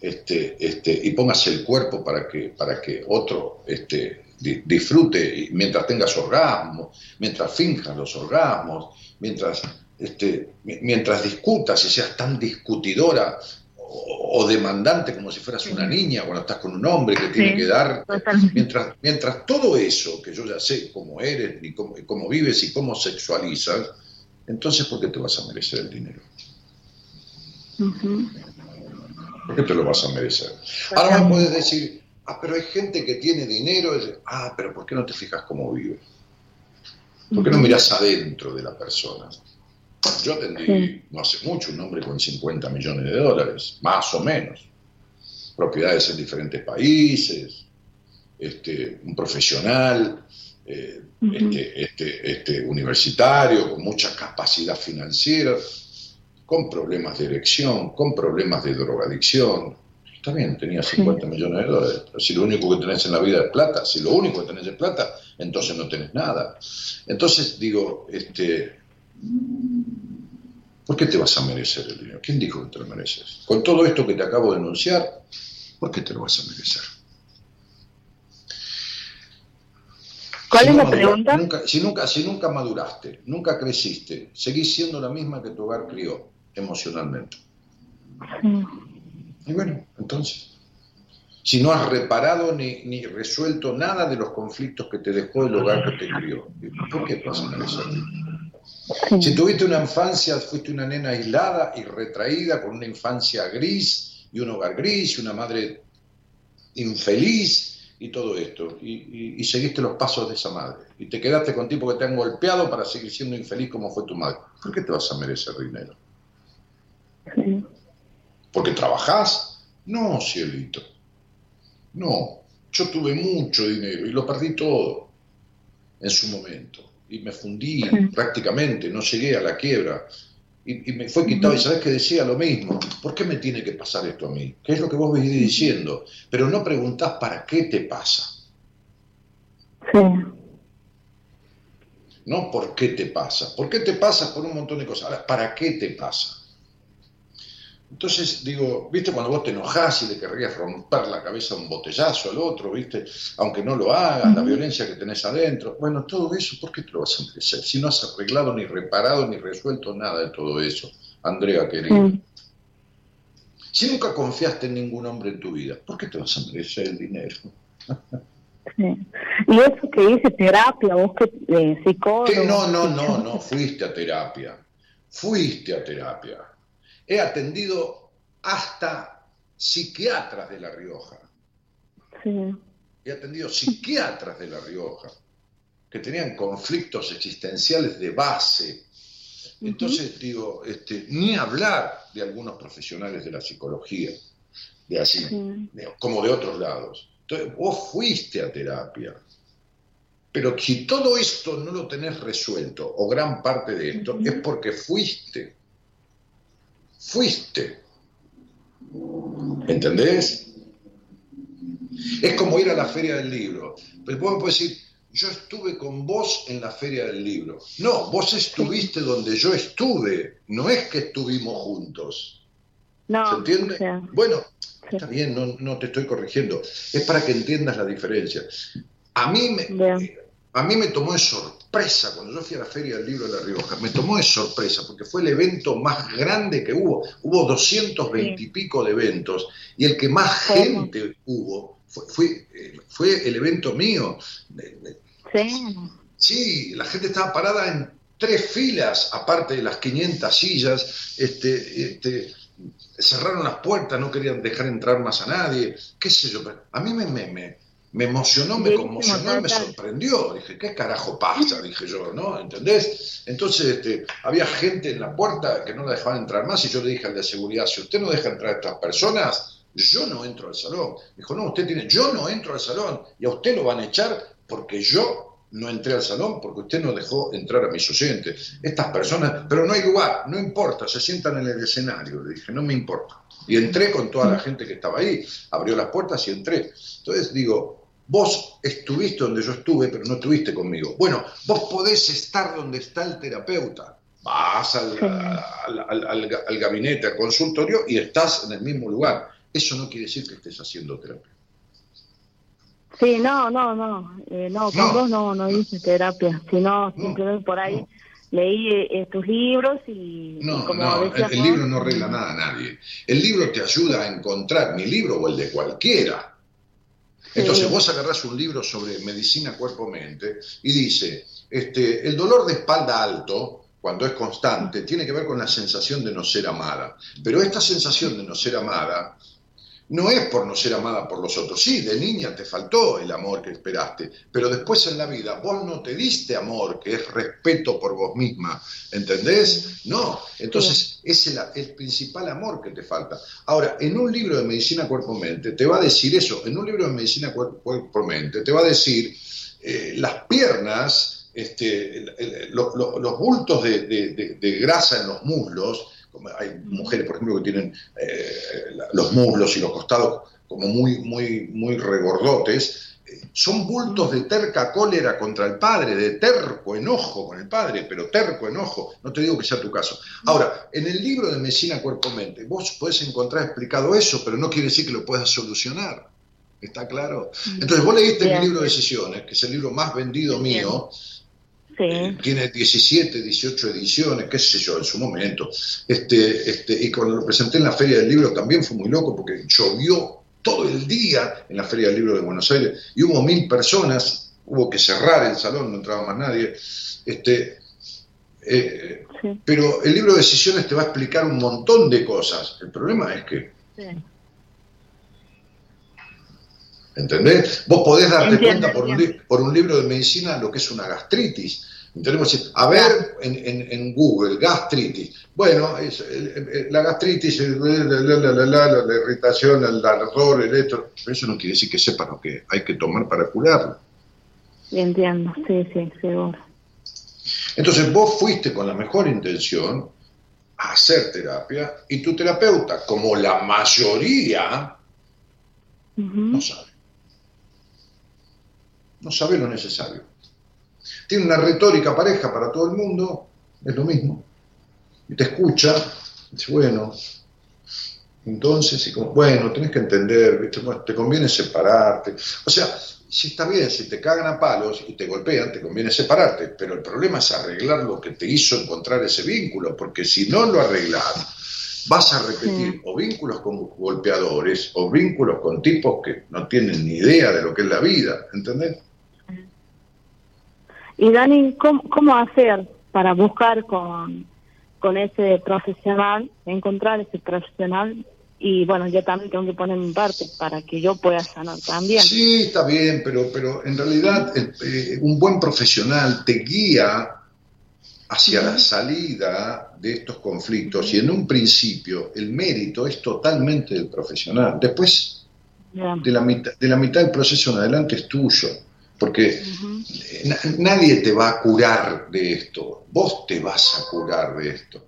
este, este, y pongas el cuerpo para que, para que otro este, di- disfrute, mientras tengas orgasmos, mientras finjas los orgasmos, mientras, este, mi- mientras discutas y seas tan discutidora o, o demandante como si fueras una niña cuando estás con un hombre que tiene Sí, que dar mientras, mientras todo eso, que yo ya sé cómo eres, y cómo, y cómo vives y cómo sexualizas, entonces ¿por qué te vas a merecer el dinero? ¿Por qué te lo vas a merecer? Ahora me puedes decir, ah, pero hay gente que tiene dinero, y- ah, pero ¿por qué no te fijas cómo vive? ¿Por qué no miras adentro de la persona? Yo atendí no hace mucho un hombre con 50 millones de dólares, más o menos, propiedades en diferentes países, este, un profesional, eh, este, este, este, universitario, con mucha capacidad financiera, con problemas de erección, con problemas de drogadicción. Está bien, tenía 50 millones de dólares, pero si lo único que tenés en la vida es plata, si lo único que tenés es plata, entonces no tenés nada. Entonces digo, este, ¿por qué te vas a merecer el dinero? ¿Quién dijo que te lo mereces? Con todo esto que te acabo de enunciar, ¿por qué te lo vas a merecer? ¿Cuál Si es no la madura- pregunta? Nunca, si, nunca, si nunca maduraste, nunca creciste, seguís siendo la misma que tu hogar crió emocionalmente. Y bueno, entonces, si no has reparado ni, ni resuelto nada de los conflictos que te dejó el hogar que te crió, ¿por qué te vas Si tuviste una infancia, fuiste una nena aislada y retraída, con una infancia gris y un hogar gris y una madre infeliz y todo esto, y, y- y seguiste los pasos de esa madre, y te quedaste con tipos que te han golpeado para seguir siendo infeliz como fue tu madre, ¿por qué te vas a merecer dinero? Sí. ¿Porque trabajás? No, cielito. No, yo tuve mucho dinero y lo perdí todo en su momento. Y me fundí prácticamente, no llegué a la quiebra. Y, y me fue quitado, y sabes que decía lo mismo. ¿Por qué me tiene que pasar esto a mí? ¿Qué es lo que vos venís diciendo? Pero no preguntás para qué te pasa. Sí. No por qué te pasa. ¿Por qué te pasa? Por un montón de cosas. Ahora, ¿para qué te pasa? Entonces, digo, ¿viste cuando vos te enojás y le querrías romper la cabeza a un botellazo al otro, ¿viste? Aunque no lo hagas, la violencia que tenés adentro. Bueno, todo eso, ¿por qué te lo vas a merecer? Si no has arreglado, ni reparado, ni resuelto nada de todo eso, Andrea querida. Sí. Si nunca confiaste en ningún hombre en tu vida, ¿por qué te vas a merecer el dinero? Sí. Y eso que dice terapia, vos que eh, psicólogo. Que no, no, no, no, fuiste a terapia. Fuiste a terapia. He atendido hasta psiquiatras de La Rioja. Sí. He atendido psiquiatras de La Rioja que tenían conflictos existenciales de base. Entonces, digo, este, ni hablar de algunos profesionales de la psicología, de así, Sí. de- como de otros lados. Entonces, vos fuiste a terapia. Pero si todo esto no lo tenés resuelto, o gran parte de esto, es porque fuiste. Fuiste. ¿Entendés? Es como ir a la feria del libro. Pues vos me podés decir, yo estuve con vos en la feria del libro. No, vos estuviste donde yo estuve. No es que estuvimos juntos. No, ¿Se entiende? Bueno, está bien, no, no te estoy corrigiendo. Es para que entiendas la diferencia. A mí me, Bien. a mí me tomó de sorpresa cuando yo fui a la Feria del Libro de La Rioja. Me tomó de sorpresa porque fue el evento más grande que hubo. Hubo 220 y pico de eventos y el que más gente hubo fue, fue, eh, fue el evento mío. Sí. Sí, la gente estaba parada en tres filas, aparte de las 500 sillas, este, este, cerraron las puertas, no querían dejar entrar más a nadie, qué sé yo, a mí me, me, me, me emocionó, me conmocionó y me sorprendió, dije, ¿qué carajo pasa? Dije yo, ¿no? ¿Entendés? Entonces este, había gente en la puerta que no la dejaban entrar más y yo le dije al de seguridad, si usted no deja entrar a estas personas, yo no entro al salón. Dijo, no, usted tiene, yo no entro al salón y a usted lo van a echar porque yo no entré al salón, porque usted no dejó entrar a mis oyentes. Estas personas, pero no hay lugar, no importa, se sientan en el escenario. Le dije, no me importa. Y entré con toda la gente que estaba ahí, abrió las puertas y entré. Entonces digo, vos estuviste donde yo estuve, pero no estuviste conmigo. Bueno, vos podés estar donde está el terapeuta. Vas al, al, al- al- al gabinete, al consultorio y estás en el mismo lugar. Eso no quiere decir que estés haciendo terapia. Sí, no, no, no, eh, no, con No. vos no, no hice terapia, sino simplemente por ahí no. leí eh, tus libros y, y No, como no, el, decías el libro no arregla nada a nadie. El libro te ayuda a encontrar, mi libro o el de cualquiera. Entonces vos agarrás un libro sobre medicina cuerpo-mente y dice, este, el dolor de espalda alto, cuando es constante, tiene que ver con la sensación de no ser amada. Pero esta sensación de no ser amada no es por no ser amada por los otros. Sí, de niña te faltó el amor que esperaste, pero después en la vida vos no te diste amor, que es respeto por vos misma, ¿entendés? No, entonces es el, el principal amor que te falta. Ahora, en un libro de medicina cuerpo-mente te va a decir eso, en un libro de medicina cuer- cuerpo-mente te va a decir eh, las piernas, este, el- el- lo- lo- los bultos de, de- de- de grasa en los muslos, hay mujeres, por ejemplo, que tienen eh, los muslos y los costados como muy, muy, muy regordotes, eh, son bultos de terca cólera contra el padre, de terco enojo con el padre, pero terco enojo, no te digo que sea tu caso. Ahora, en el libro de Medicina Cuerpo-Mente, vos podés encontrar explicado eso, pero no quiere decir que lo puedas solucionar. ¿Está claro? Entonces vos leíste mi Bien. libro de sesiones, que es el libro más vendido mío, sí, tiene 17, 18 ediciones, qué sé yo, en su momento. Este, este, y cuando lo presenté en la Feria del Libro también fue muy loco porque llovió todo el día en la Feria del Libro de Buenos Aires y hubo mil personas, hubo que cerrar el salón, no entraba más nadie. Este, eh, sí, pero el libro de decisiones te va a explicar un montón de cosas. El problema es que, sí. ¿Entendés? Vos podés darte Entiendo, cuenta por un, por libro de medicina lo que es una gastritis. ¿Entendemos? A ver en, en- en Google, gastritis. Bueno, es, eh, eh, la gastritis, eh, la, la, irritación, el ardor, el esto. Pero eso no quiere decir que sepa lo que hay que tomar para curarlo. entiendo, sí, sí, seguro. Entonces vos fuiste con la mejor intención a hacer terapia y tu terapeuta, como la mayoría, no sabe. No sabe lo necesario. Tiene una retórica pareja para todo el mundo, es lo mismo. Y te escucha, dice, bueno, entonces, y como, bueno, tenés que entender, ¿viste? Bueno, te conviene separarte. O sea, si está bien, si te cagan a palos y te golpean, te conviene separarte, pero el problema es arreglar lo que te hizo encontrar ese vínculo, porque si no lo arreglas, vas a repetir Sí. o vínculos con golpeadores o vínculos con tipos que no tienen ni idea de lo que es la vida, ¿entendés? Y Dani, ¿cómo, cómo hacer para buscar con, con ese profesional, encontrar ese profesional? Y bueno, yo también tengo que poner mi parte para que yo pueda sanar también. Sí, está bien, pero, pero en realidad el- eh, un buen profesional te guía hacia la salida de estos conflictos y en un principio el mérito es totalmente del profesional. Después de la mitad, de la mitad del proceso en adelante es tuyo, porque eh, na- nadie te va a curar de esto, vos te vas a curar de esto.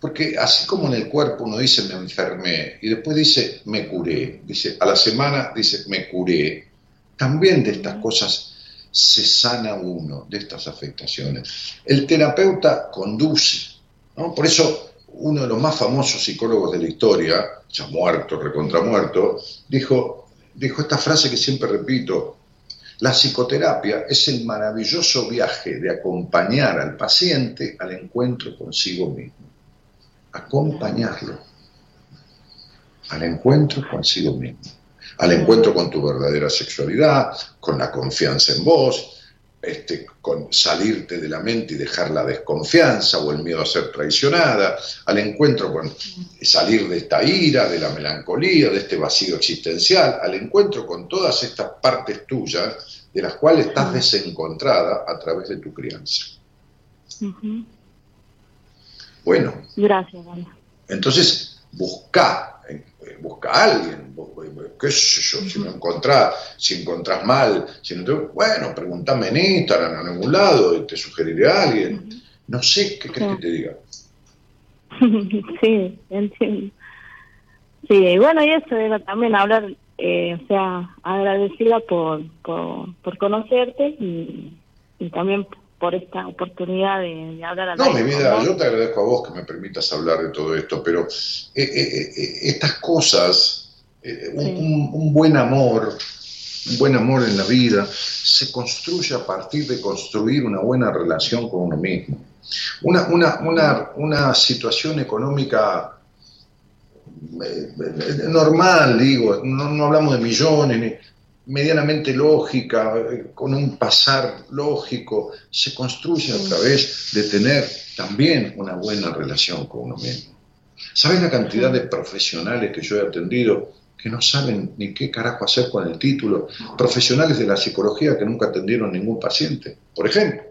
Porque así como en el cuerpo uno dice me enfermé y después dice me curé, dice a la semana dice me curé, también de estas cosas se sana uno, de estas afectaciones. El terapeuta conduce, ¿no? Por eso uno de los más famosos psicólogos de la historia, ya muerto, recontramuerto, dijo, dijo esta frase que siempre repito, la psicoterapia es el maravilloso viaje de acompañar al paciente al encuentro consigo mismo. Acompañarlo al encuentro consigo mismo, al encuentro con tu verdadera sexualidad, con la confianza en vos, este, con salirte de la mente y dejar la desconfianza o el miedo a ser traicionada, al encuentro con salir de esta ira, de la melancolía, de este vacío existencial, al encuentro con todas estas partes tuyas de las cuales estás desencontrada a través de tu crianza. Bueno, Gracias, Dani. entonces busca, busca a alguien, eh, qué sé yo, si no encontrás, si encontrás mal, si no te, bueno, pregúntame en Instagram, en algún lado, y te sugeriré a alguien. No sé, ¿qué crees que te diga? sí, entiendo. Sí, bueno, y eso era también hablar, eh, o sea, agradecida por, por, por conocerte y, y también por esta oportunidad de, de hablar a No, mi vida, yo te agradezco a vos que me permitas hablar de todo esto, pero eh, eh, eh, estas cosas, eh, un, Sí. un- un buen amor, un buen amor en la vida, se construye a partir de construir una buena relación con uno mismo. Una, una, una, una situación económica normal, digo, no, no hablamos de millones, ni- medianamente lógica, eh, con un pasar lógico, se construye a través de tener también una buena relación con uno mismo. ¿Sabes la cantidad de profesionales que yo he atendido que no saben ni qué carajo hacer con el título? Profesionales de la psicología que nunca atendieron ningún paciente, por ejemplo.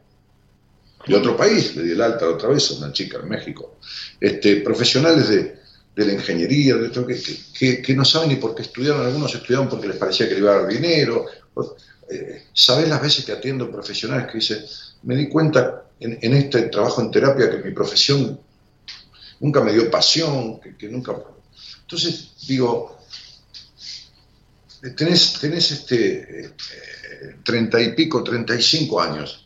De otro país, le di el alta otra vez a una chica en México. Este, profesionales de, de la ingeniería, de esto, que, que- que no saben ni por qué estudiaron, algunos estudiaron porque les parecía que le iba a dar dinero. Eh, ¿Sabes las veces que atiendo profesionales que dicen, me di cuenta en, en este trabajo en terapia que mi profesión nunca me dio pasión, que, que nunca... Entonces, digo, tenés, tenés este eh, treinta y pico, treinta y cinco años.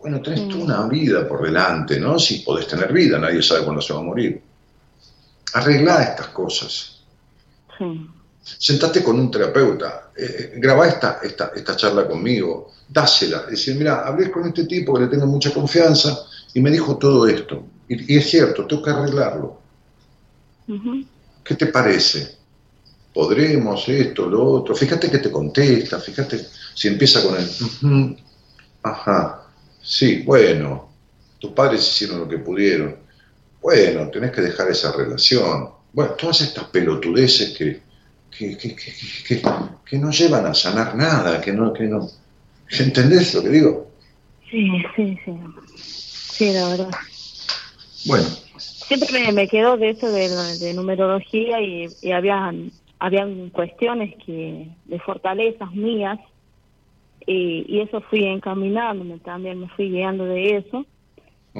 Bueno, tenés toda una vida por delante, ¿no? Si podés tener vida, nadie sabe cuándo se va a morir. Arreglá estas cosas. Sí. Sentate con un terapeuta, eh, grabá esta, esta, esta charla conmigo, dásela. Decir, mira, hablé con este tipo que le tengo mucha confianza y me dijo todo esto. Y, y es cierto, tengo que arreglarlo. ¿Qué te parece? ¿Podremos esto, lo otro? Fíjate que te contesta, fíjate si empieza con el, "Ujú, ajá, sí, bueno, tus padres hicieron lo que pudieron. Bueno, tenés que dejar esa relación. Bueno, todas estas pelotudeces que, que, que, que, que- no llevan a sanar nada, que no, que no. ¿Entendés lo que digo? Sí, sí, sí. Sí, la verdad. Bueno, Siempre me, me quedó de eso de, de numerología y, y habían, habían cuestiones que de fortalezas mías y, y eso fui encaminándome también, me fui guiando de eso,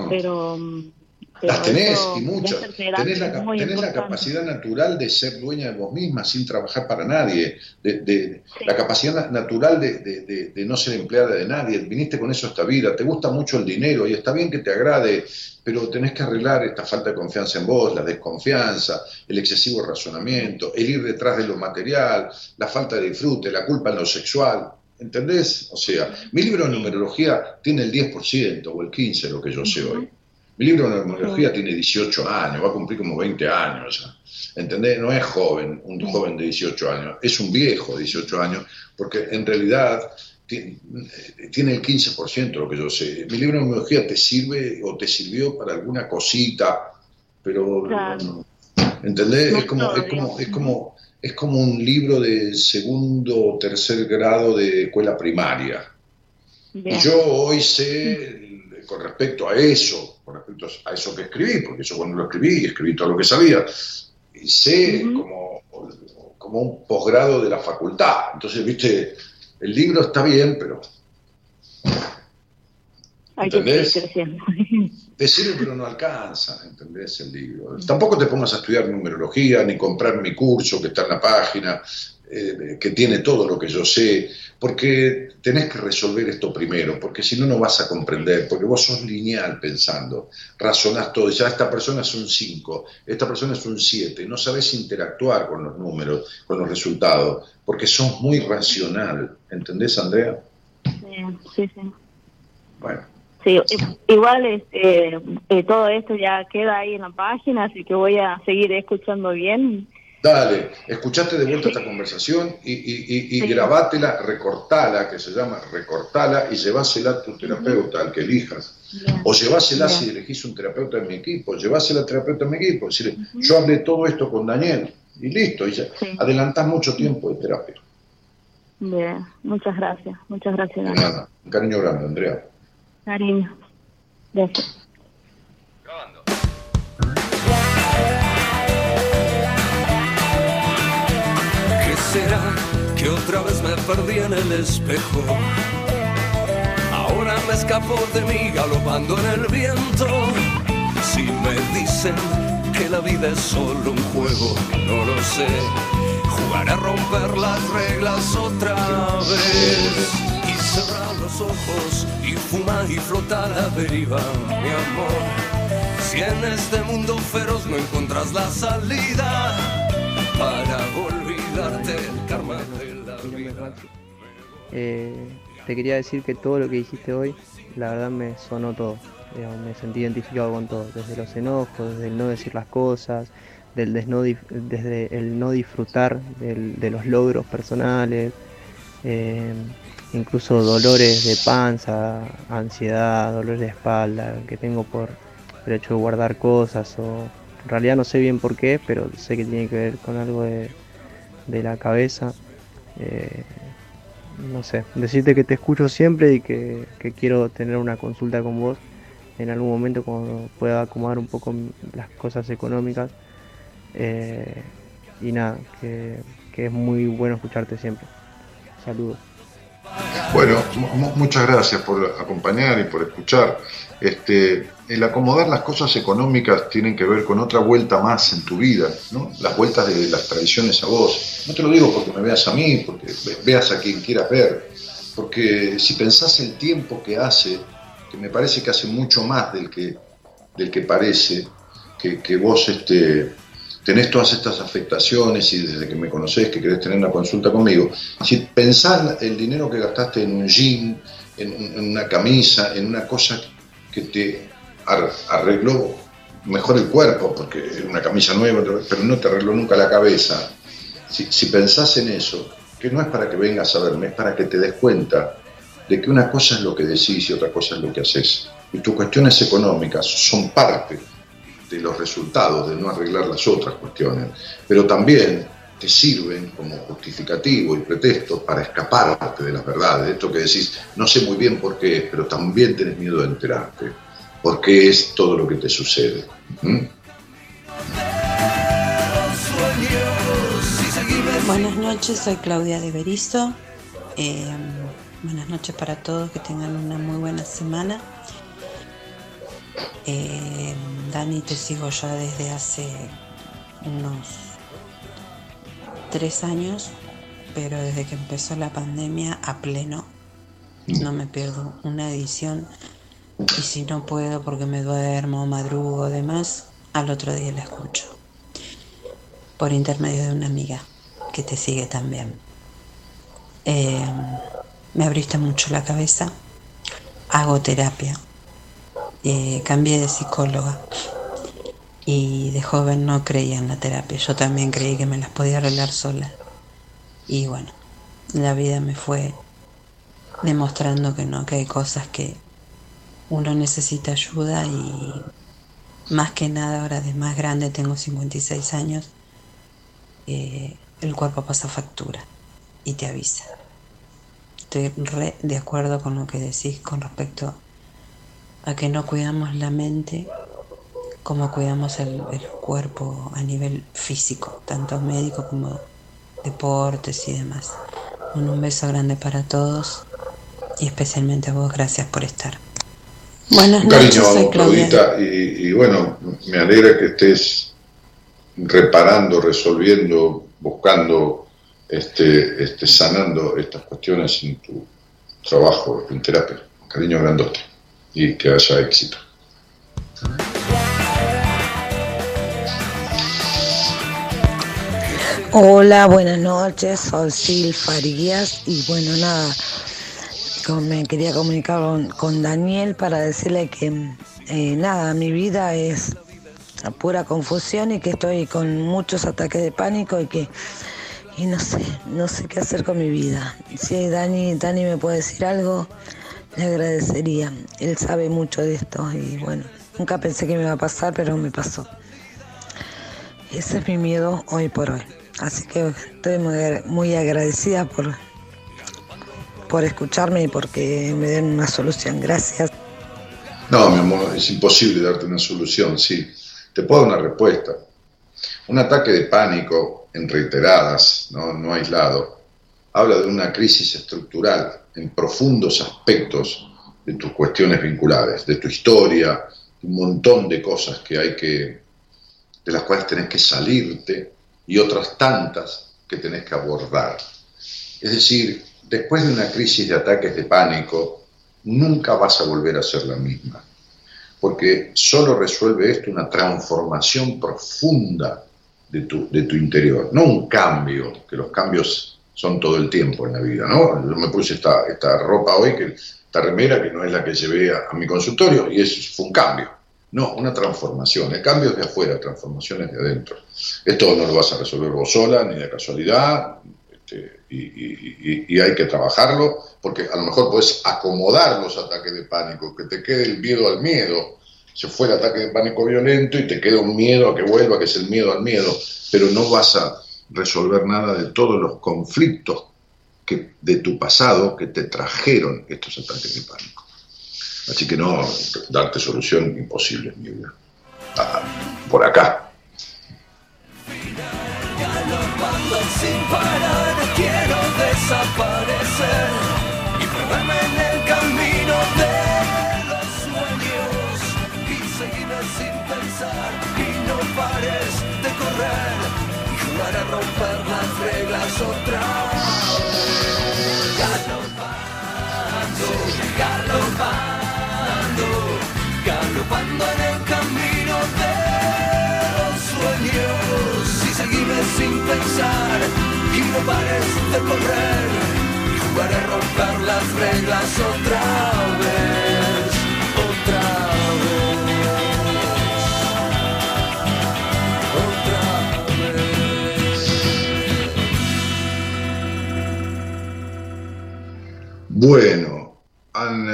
pero... mm, pero Las tenés y muchas. Tenés la, tenés la capacidad natural de ser dueña de vos misma sin trabajar para nadie. De, de- Sí. La capacidad na- natural de, de- de- de no ser empleada de nadie. Viniste con eso a esta vida. Te gusta mucho el dinero y está bien que te agrade, pero tenés que arreglar esta falta de confianza en vos, la desconfianza, el excesivo razonamiento, el ir detrás de lo material, la falta de disfrute, la culpa en lo sexual. ¿Entendés? O sea, mi libro de numerología tiene el 10% o el 15% lo que yo sé hoy. Mi libro de numerología tiene 18 años, va a cumplir como 20 años ya. ¿Entendés? No es joven, un joven de 18 años, es un viejo de 18 años, porque en realidad ti- tiene el 15% lo que yo sé. Mi libro de numerología te sirve o te sirvió para alguna cosita, pero Claro. no- ¿entendés? No Es como, es como, es como, es como un libro de segundo o tercer grado de escuela primaria. Bien. Y yo hoy sé, con respecto a eso, respecto a eso que escribí, porque yo cuando lo escribí, escribí todo lo que sabía, y sé Ujú. como, como un posgrado de la facultad. Entonces, viste, el libro está bien, pero ¿entendés? te sirve, pero no alcanza, ¿entendés? El libro. Tampoco te pongas a estudiar numerología, ni comprar mi curso que está en la página, eh, que tiene todo lo que yo sé, porque tenés que resolver esto primero, porque si no, no vas a comprender, porque vos sos lineal pensando, razonás todo, ya esta persona es un 5, esta persona es un 7, no sabes interactuar con los números, con los resultados, porque sos muy racional, ¿entendés, Andrea? Sí, sí. Bueno. Sí, igual este, eh, todo esto ya queda ahí en la página, así que voy a seguir escuchando bien. Dale, escuchaste de vuelta esta conversación y, y, y, y grabátela, recortala, que se llama recortala, y llevásela a tu terapeuta, al que elijas. O llevásela si elegís un terapeuta en mi equipo, llevásela al terapeuta en mi equipo. Decirle, yo hablé todo esto con Daniel, y listo, y ya Sí. adelantás mucho tiempo de terapia. Bien, muchas gracias, muchas gracias. De Dani. nada, un cariño grande, Andrea. Cariño. Gracias. Que otra vez me perdí en el espejo. Ahora me escapo de mí galopando en el viento. Si me dicen que la vida es solo un juego, no lo sé. Jugar a romper las reglas otra vez. Y cerrar los ojos y fumar y flotar a deriva, mi amor. Si en este mundo feroz no encuentras la salida para olvidarte el karma de la vida. Eh, te quería decir que todo lo que dijiste hoy, la verdad me sonó todo. Digamos, me sentí identificado con todo, desde los enojos, desde el no decir las cosas, del desno- desde el no disfrutar del- de los logros personales, eh, incluso dolores de panza, ansiedad, dolores de espalda que tengo por el hecho de guardar cosas o en realidad no sé bien por qué, pero sé que tiene que ver con algo de, de la cabeza. Eh, no sé, decirte que te escucho siempre y que, quiero tener una consulta con vos en algún momento cuando pueda acomodar un poco las cosas económicas. Eh, y nada, que, que es muy bueno escucharte siempre. Saludos. Bueno, mu- muchas gracias por acompañar y por escuchar. Este, el acomodar las cosas económicas tienen que ver con otra vuelta más en tu vida, ¿no? Las vueltas de las tradiciones a vos. No te lo digo porque me veas a mí, porque ve- veas a quien quieras ver, porque si pensás el tiempo que hace, que me parece que hace mucho más del que, del que parece, que, vos este, tenés todas estas afectaciones y desde que me conocés que querés tener una consulta conmigo, si pensás el dinero que gastaste en un jean, en, una camisa, en una cosa que te arregló mejor el cuerpo, porque era una camisa nueva, pero no te arregló nunca la cabeza, si, si pensás en eso, que no es para que vengas a verme, es para que te des cuenta de que una cosa es lo que decís y otra cosa es lo que haces. Y tus cuestiones económicas son parte de los resultados de no arreglar las otras cuestiones, pero también te sirven como justificativo y pretexto para escaparte de las verdades. Esto que decís, no sé muy bien por qué es, pero también tenés miedo de enterarte, porque es todo lo que te sucede. ¿Mm? Buenas noches, soy Claudia de Berizo. Eh, buenas noches para todos, que tengan una muy buena semana. Eh, Dani, te sigo ya desde hace unos tres años, pero desde que empezó la pandemia a pleno. No me pierdo una edición y si no puedo porque me duermo, madrugo, demás, al otro día la escucho. Por intermedio de una amiga que te sigue también. Eh, me abriste mucho la cabeza. Hago terapia. Eh, cambié de psicóloga. Y de joven no creía en la terapia. Yo también creí que me las podía arreglar sola. Y bueno, la vida me fue demostrando que no, que hay cosas que uno necesita ayuda y más que nada ahora de más grande, tengo 56 años, eh, el cuerpo pasa factura y te avisa. Estoy re de acuerdo con lo que decís con respecto a que no cuidamos la mente como cuidamos el, el cuerpo a nivel físico, tanto médico como deportes y demás. Bueno, un beso grande para todos y especialmente a vos, gracias por estar. Buenas Un noches, cariño, Claudia. Claudita, y, y bueno, me alegra que estés reparando, resolviendo, buscando, este, este, sanando estas cuestiones en tu trabajo en terapia. Cariño grandote y que haya éxito. Hola, buenas noches, soy Sil Farías y bueno, nada, me quería comunicar con, Daniel para decirle que eh, nada, mi vida es pura confusión y que estoy con muchos ataques de pánico y que y no sé, no sé qué hacer con mi vida. Si Dani, Dani me puede decir algo, le agradecería. Él sabe mucho de esto y bueno, nunca pensé que me iba a pasar, pero me pasó. Ese es mi miedo hoy por hoy. Así que estoy muy, muy agradecida por, por escucharme y porque me den una solución. Gracias. No, mi amor, es imposible darte una solución, sí. Te puedo dar una respuesta. Un ataque de pánico en reiteradas, no, no aislado, habla de una crisis estructural en profundos aspectos de tus cuestiones vinculares, de tu historia, un montón de cosas que hay que, de las cuales tenés que salirte y otras tantas que tenés que abordar. Es decir, después de una crisis de ataques de pánico, nunca vas a volver a ser la misma, porque solo resuelve esto una transformación profunda de tu, de tu interior, no un cambio, que los cambios son todo el tiempo en la vida, ¿no? Yo me puse esta, esta ropa hoy, que, esta remera, que no es la que llevé a, a mi consultorio, y eso fue un cambio. No, una transformación. El cambio es de afuera, transformaciones de adentro. Esto no lo vas a resolver vos sola, ni de casualidad, este, y, hay que trabajarlo, porque a lo mejor puedes acomodar los ataques de pánico, que te quede el miedo al miedo. Se fue el ataque de pánico violento y te queda un miedo a que vuelva, que es el miedo al miedo, pero no vas a resolver nada de todos los conflictos que, de tu pasado que te trajeron estos ataques de pánico. Así que no, darte solución imposible mi vida. Ah, por acá. Galopando sin parar, desaparecer y perderme en el camino de los sueños y seguirme sin pensar y no pares de correr y jugar a romper las reglas otra vez. Galopando, galopando, galopando en el camino de los sueños y seguirme sin pensar no pares de correr y jugar a romper las reglas otra vez, otra vez, otra Bueno, an-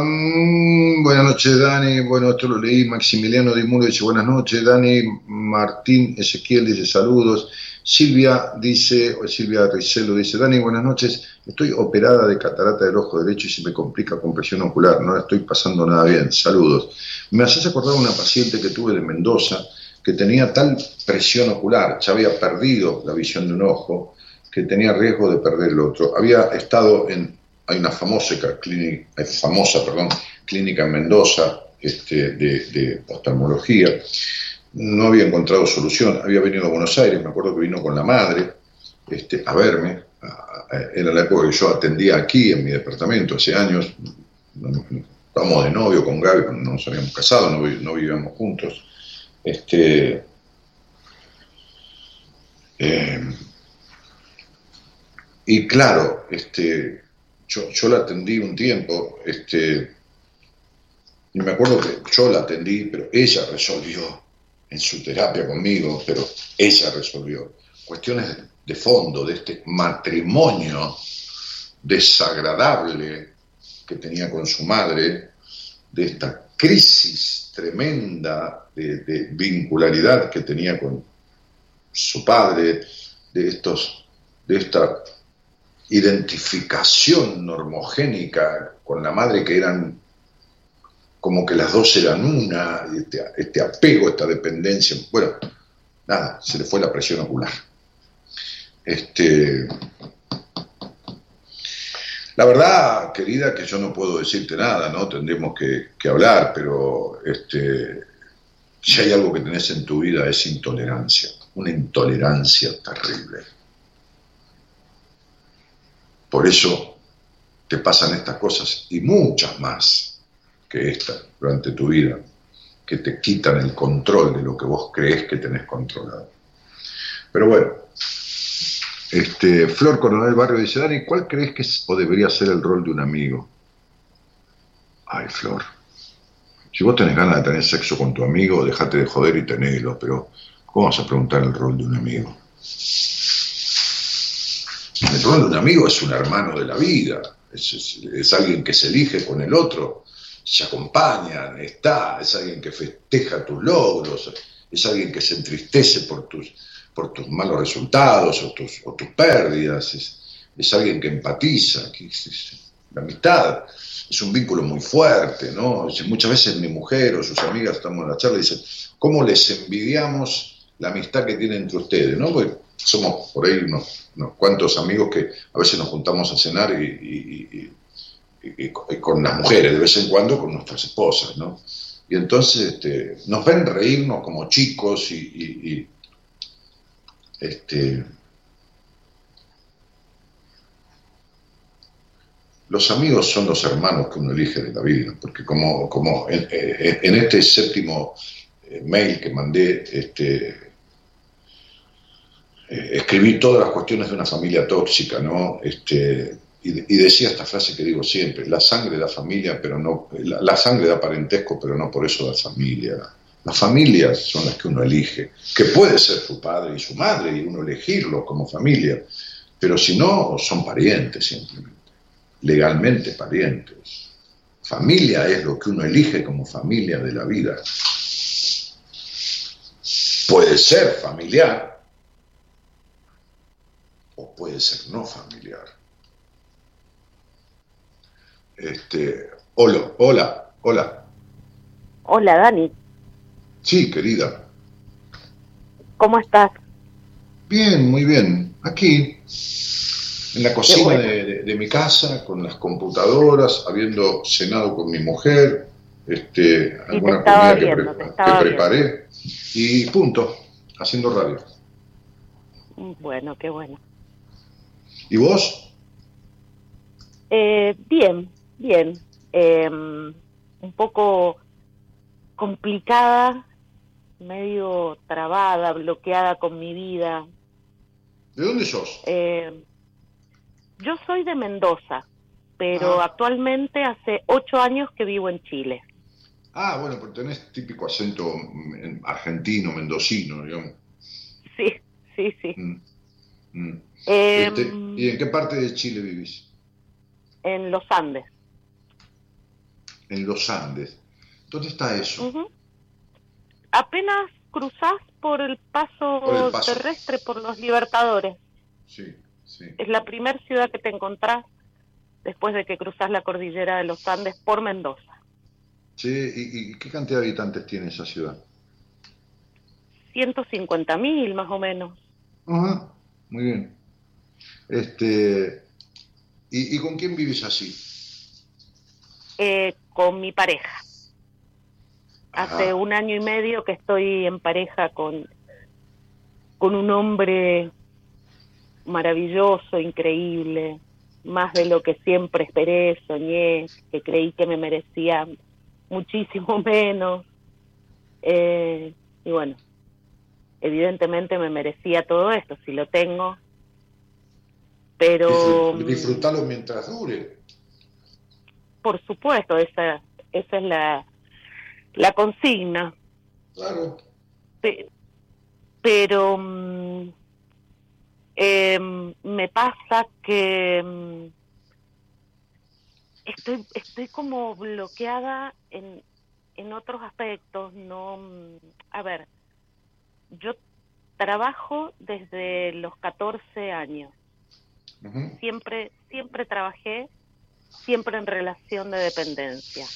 um, buenas noches Dani, bueno esto lo leí, Maximiliano Dimuro dice buenas noches, Dani, Martín Ezequiel dice saludos, Silvia dice, o Silvia Ricelo dice, Dani, buenas noches, estoy operada de catarata del ojo derecho y se me complica con presión ocular, no estoy pasando nada bien, saludos. Me haces acordar una paciente que tuve de Mendoza que tenía tal presión ocular, ya había perdido la visión de un ojo, que tenía riesgo de perder el otro. Había estado en, hay una famosa clínica, eh, famosa, perdón, clínica en Mendoza este, de, de oftalmología, no había encontrado solución, había venido a Buenos Aires, me acuerdo que vino con la madre este, a verme, era la época que yo atendía aquí en mi departamento, hace años, estábamos de novio con Gaby, no nos habíamos casado, no, no vivíamos juntos. Este, eh, y claro, este, yo, yo la atendí un tiempo, este, y me acuerdo que yo la atendí, pero ella resolvió en su terapia conmigo, pero ella resolvió. Cuestiones de fondo de este matrimonio desagradable que tenía con su madre, de esta crisis tremenda de, vincularidad que tenía con su padre, de estos, de esta identificación normogénica con la madre que eran como que las dos eran una, este, este apego, esta dependencia. Bueno, nada, se le fue la presión ocular. Este, la verdad, querida, que yo no puedo decirte nada, ¿no? Tendremos que, hablar, pero este, si hay algo que tenés en tu vida es intolerancia, una intolerancia terrible. Por eso te pasan estas cosas y muchas más que esta durante tu vida, que te quitan el control de lo que vos crees que tenés controlado. Pero bueno, este, Flor Coronel Barrio dice, Dani, ¿cuál crees que es o debería ser el rol de un amigo? Ay, Flor, si vos tenés ganas de tener sexo con tu amigo, dejate de joder y tenelo, pero ¿cómo vas a preguntar el rol de un amigo? El rol de un amigo es un hermano de la vida, es, es- es alguien que se elige con el otro, se acompañan, está, es alguien que festeja tus logros, es alguien que se entristece por tus, por tus malos resultados o tus, o tus pérdidas, es, es alguien que empatiza, la amistad es un vínculo muy fuerte, ¿no? Muchas veces mi mujer o sus amigas estamos en la charla y dicen, ¿cómo les envidiamos la amistad que tienen entre ustedes? ¿no? Porque somos por ahí unos, unos cuantos amigos que a veces nos juntamos a cenar y- y- con las mujeres, de vez en cuando con nuestras esposas, ¿no? Y entonces este, nos ven reírnos como chicos y, este, los amigos son los hermanos que uno elige de la vida, porque como, como en, este séptimo eh, mail que mandé, este, eh, escribí todas las cuestiones de una familia tóxica, ¿no? Y, de- y decía esta frase que digo siempre, la sangre da familia, pero no, la, la sangre da parentesco, pero no por eso da familia. Las familias son las que uno elige, que puede ser su padre y su madre, y uno elegirlo como familia, pero si no, son parientes simplemente, legalmente parientes. Familia es lo que uno elige como familia de la vida. Puede ser familiar o puede ser no familiar. Este, hola, hola, hola. Hola Dani, Sí, querida. ¿cómo estás? Bien, muy bien. Aquí, en la cocina bueno. de, de- de mi casa, con las computadoras, habiendo cenado con mi mujer, este, alguna comida que, pre- que preparé, y punto, haciendo radio. Mm, Bueno, qué bueno. ¿Y vos? Eh, bien, bien. Eh, un poco complicada, medio trabada, bloqueada con mi vida. ¿De dónde sos? Eh, yo soy de Mendoza, pero Ah. actualmente hace ocho años que vivo en Chile. Ah, bueno, pero tenés típico acento mm, argentino, mendocino, digamos. Sí, sí, sí. Mm. Eh, Este, ¿Y en qué parte de Chile vivís? en los Andes. En los Andes. ¿Dónde está eso? Apenas cruzás por el paso, Por el paso. terrestre por los Libertadores. Sí, sí. Es la primera ciudad que te encontrás después de que cruzás la cordillera de los Andes por Mendoza. Sí, ¿y, y qué cantidad de habitantes tiene esa ciudad? 150 mil más o menos. Ajá, muy bien. Este, ¿y, y con quién vivís así? Eh, con mi pareja. Hace un año y medio que estoy en pareja con, con un hombre maravilloso, increíble, más de lo que siempre esperé, soñé, que creí que me merecía muchísimo menos. Eh, y bueno, evidentemente me merecía todo esto, si lo tengo. Pero Disfrutalo mientras dure. Por supuesto, esa, esa es la, la consigna. Claro. Pe- pero em, me pasa que mm, estoy estoy como bloqueada en en otros aspectos no mm, a ver yo trabajo desde los 14 años siempre siempre trabajé siempre en relación de dependencia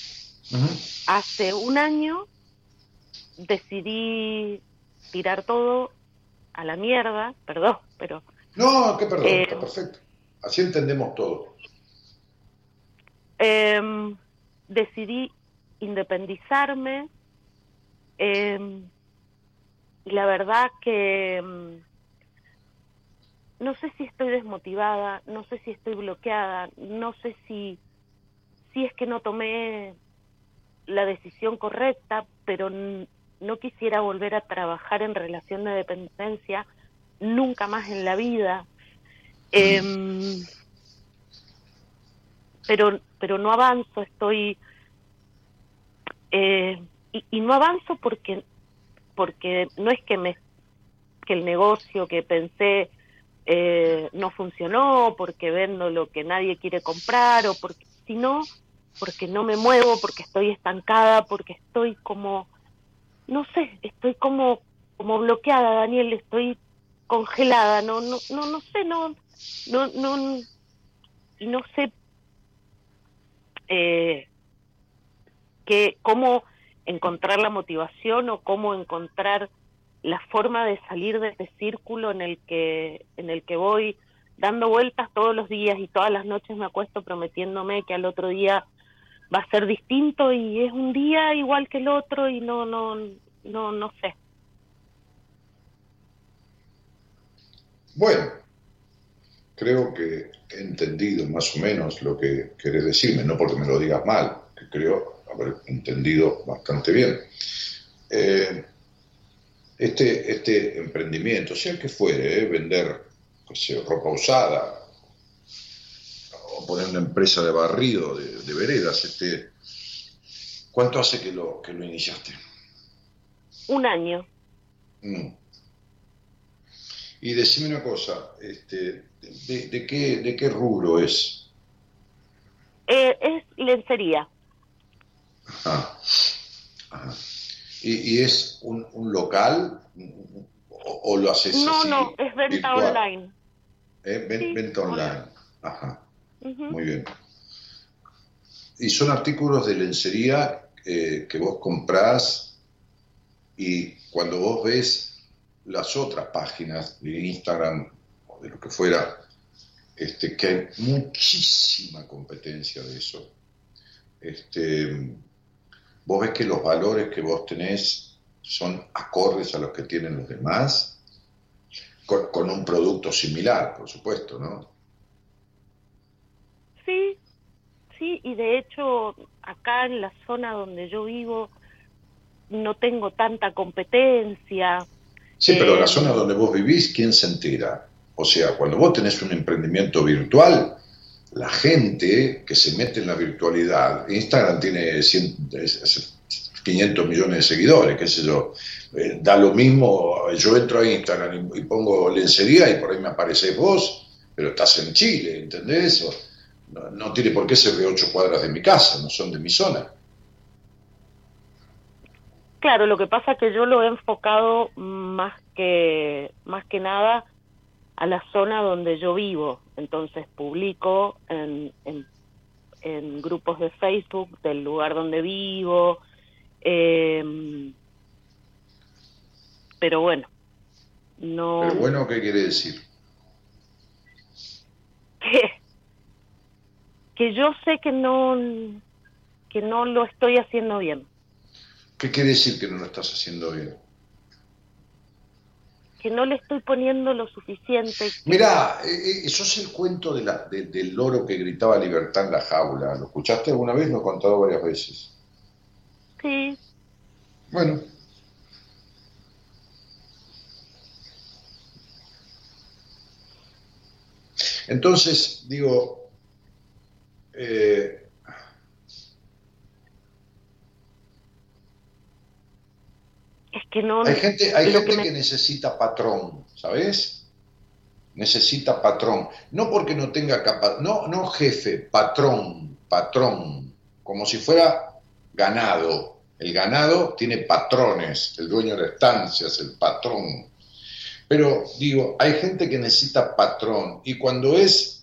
hace un año decidí tirar todo a la mierda, perdón, pero No, qué perdón, Eh, está perfecto. Así entendemos todo. em, decidí independizarme em, y la verdad que em, no sé si estoy desmotivada, no sé si estoy bloqueada, no sé si, si es que no tomé la decisión correcta, pero no quisiera volver a trabajar en relación de dependencia nunca más en la vida. Em, pero pero no avanzo, estoy eh, y, y no avanzo porque porque no es que me que el negocio que pensé eh, no funcionó, porque vendo lo que nadie quiere comprar o porque sino porque no me muevo, porque estoy estancada, porque estoy como no sé, estoy como como bloqueada, Daniel, estoy congelada, no no no no sé, no no no no sé eh, que cómo encontrar la motivación o cómo encontrar la forma de salir de este círculo en el que en el que voy dando vueltas todos los días y todas las noches me acuesto prometiéndome que al otro día va a ser distinto y es un día igual que el otro y no no no no sé. Bueno, creo que he entendido más o menos lo que querés decirme, no porque me lo digas mal, que creo haber entendido bastante bien. Eh, este, este emprendimiento, sea que fuere, eh, vender ropa usada o poner una empresa de barrido, de, veredas, este, ¿cuánto hace que lo, que lo iniciaste? Un año. Mm. Y decime una cosa, este, de, qué, ¿de qué rubro es? Eh, es lencería. Ajá. Ajá. ¿Y, es un, un local o, lo haces no, No, no, es venta online. ¿Eh? Venta online. Ajá. Muy bien. Y son artículos de lencería eh, que vos comprás y cuando vos ves las otras páginas de Instagram o de lo que fuera, este, que hay muchísima competencia de eso. Este, vos ves que los valores que vos tenés son acordes a los que tienen los demás, con, un producto similar, por supuesto, ¿no? Sí, sí, y de hecho acá en la zona donde yo vivo no tengo tanta competencia. Sí, pero en la eh, zona donde vos vivís, ¿quién se entera? O sea, cuando vos tenés un emprendimiento virtual, la gente que se mete en la virtualidad, Instagram tiene 500 millones de seguidores, qué sé yo, eh, da lo mismo, yo entro a Instagram y, pongo lencería y por ahí me aparece vos, pero estás en Chile, ¿entendés? no, no, tiene por qué ser de ocho cuadras de mi casa, no son de mi zona. Claro, lo que pasa es que yo lo he enfocado más que, más que nada a la zona donde yo vivo. Entonces publico en, en, grupos de Facebook del lugar donde vivo. Em, pero bueno, no. Pero bueno, ¿qué quiere decir? Que, que yo sé que no que no lo estoy haciendo bien. ¿Qué quiere decir que no lo estás haciendo bien? Que no le estoy poniendo lo suficiente. Mira, eh, eso es el cuento de la, del loro que gritaba libertad en la jaula. ¿Lo escuchaste alguna vez? Lo he contado varias veces. Sí. Bueno. Entonces, digo, eh, Hay gente, hay gente que, necesita patrón, ¿sabes? Necesita patrón. No porque no tenga capacidad, no, no jefe, patrón, patrón, como si fuera ganado. El ganado tiene patrones, el dueño de la estancia es el patrón. Pero digo, hay gente que necesita patrón y cuando es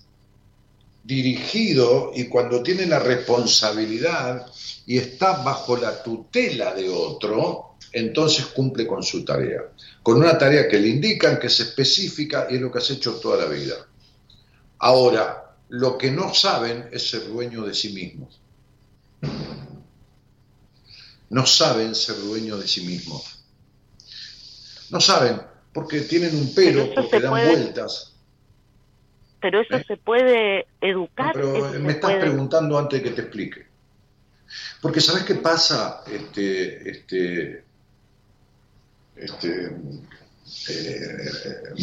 dirigido y cuando tiene la responsabilidad y está bajo la tutela de otro, entonces cumple con su tarea, con una tarea que le indican, que es específica y es lo que has hecho toda la vida. Ahora, lo que no saben es ser dueño de sí mismos. No saben ser dueños de sí mismos. No saben, porque tienen un pelo, porque dan vueltas. Pero eso ¿Eh? se puede educar. pero me estás preguntando antes de que te explique. Porque ¿sabes qué pasa? Este, este, este, eh,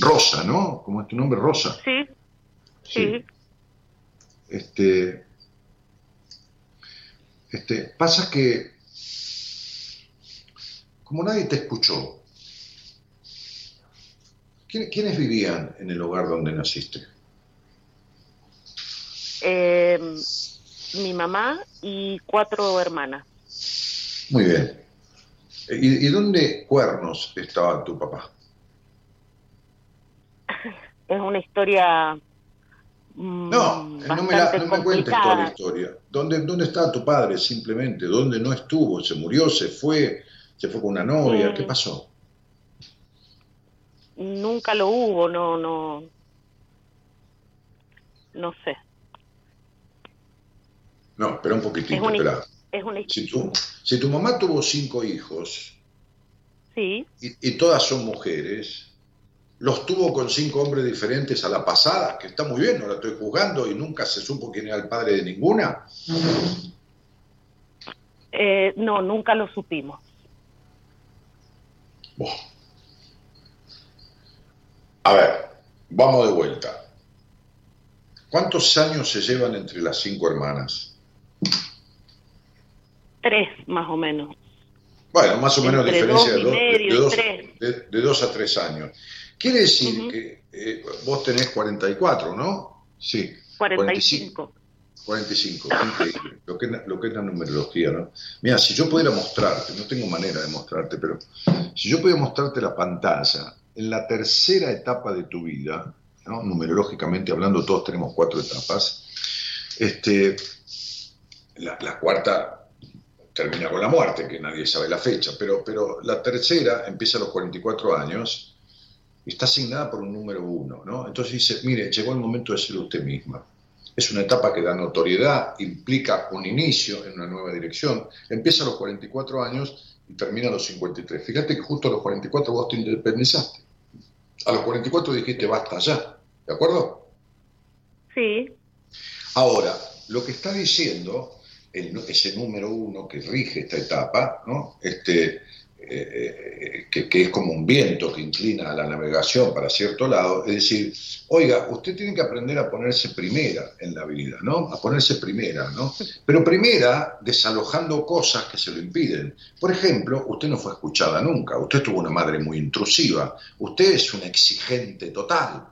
Rosa, ¿no? ¿Cómo es tu nombre? Rosa. Sí. Sí. Este, este, pasa que, como nadie te escuchó, ¿quiénes vivían en el hogar donde naciste? Em, mi mamá y cuatro hermanas. Muy bien. ¿Y, dónde cuernos estaba tu papá? Es una historia. Mm, no, no me, la, no me cuentes toda la historia. ¿Dónde, ¿Dónde está tu padre simplemente? ¿Dónde no estuvo? ¿Se murió? ¿Se fue? ¿Se fue con una novia? ¿Qué pasó? nunca lo hubo, no, no, no sé. No, espera un poquitito, Es espera. Es una Si tu, si tu mamá tuvo cinco hijos sí, y, y todas son mujeres, los tuvo con cinco hombres diferentes a la pasada, que está muy bien, no la estoy juzgando y nunca se supo quién era el padre de ninguna. eh, no, nunca lo supimos. A ver, vamos de vuelta. ¿Cuántos años se llevan entre las cinco hermanas? Tres, más o menos. Bueno, más o menos Entre diferencia dos de, dos- de- medio de dos, tres. de- de dos a tres años. Quiere decir que eh, vos tenés 44, ¿no? Sí. 45. 45, increíble. Lo que, es la- lo que es la numerología, ¿no? Mira, si yo pudiera mostrarte, no tengo manera de mostrarte, pero si yo pudiera mostrarte la pantalla, en la tercera etapa de tu vida, ¿no? numerológicamente hablando, todos tenemos cuatro etapas, este, la, la cuarta termina con la muerte, que nadie sabe la fecha, pero, pero la tercera empieza a los 44 años y está asignada por un número uno, ¿no? Entonces dice, mire, llegó el momento de ser usted misma. Es una etapa que da notoriedad, implica un inicio en una nueva dirección. Empieza a los 44 años y termina a los 53. Fíjate que justo a los 44 vos te independizaste. A los 44 dijiste, basta ya. ¿De acuerdo? Sí, Ahora, lo que está diciendo el- ese número uno que rige esta etapa, ¿no? este, eh, eh, que, que es como un viento que inclina a la navegación para cierto lado, es decir, oiga, usted tiene que aprender a ponerse primera en la vida, ¿no? A ponerse primera, ¿no? Pero primera desalojando cosas que se lo impiden. Por ejemplo, usted no fue escuchada nunca, usted tuvo una madre muy intrusiva, usted es una exigente total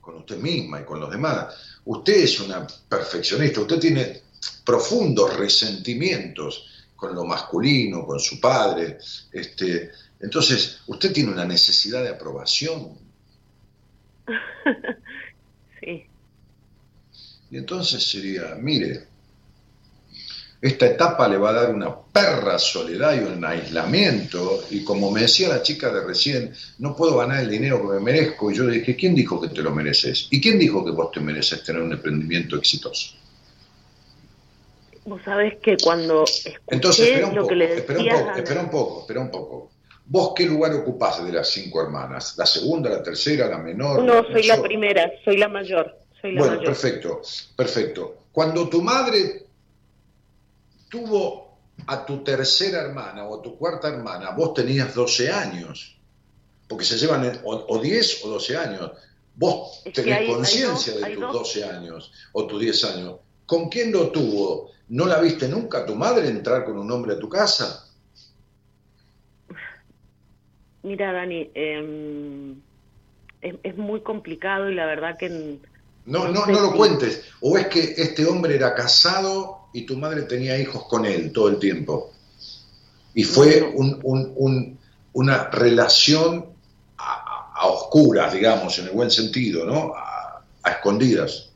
con usted misma y con los demás. Usted es una perfeccionista, usted tiene profundos resentimientos con lo masculino, con su padre. Este, entonces, usted tiene una necesidad de aprobación. sí. Y entonces sería, mire, esta etapa le va a dar una perra soledad y un aislamiento. Y como me decía la chica de recién, no puedo ganar el dinero que me merezco. Y yo le dije, ¿quién dijo que te lo mereces? ¿Y quién dijo que vos te mereces tener un emprendimiento exitoso? Vos sabés que cuando escuché Entonces, espera un lo poco, que le espera un decías poco, espera un poco, espera un poco. ¿Vos qué lugar ocupás de las cinco hermanas? ¿La segunda, la tercera, la menor? No, soy la primera, soy la mayor. Soy la Bueno, mayor. perfecto, perfecto. Cuando tu madre tuvo a tu tercera hermana o a tu cuarta hermana, vos tenías 12 años, porque se llevan o, o 10 o 12 años. Vos Es tenés conciencia de hay tus dos. 12 años o tus 10 años. ¿Con quién lo tuvo? ¿No la viste nunca tu madre entrar con un hombre a tu casa? Mira, Dani, eh, es, es muy complicado y la verdad que... No, No no, sé no lo si- cuentes. ¿O es que este hombre era casado y tu madre tenía hijos con él todo el tiempo? Y fue un- un- un- una relación a, a- a oscuras, digamos, en el buen sentido, ¿no? A, a escondidas.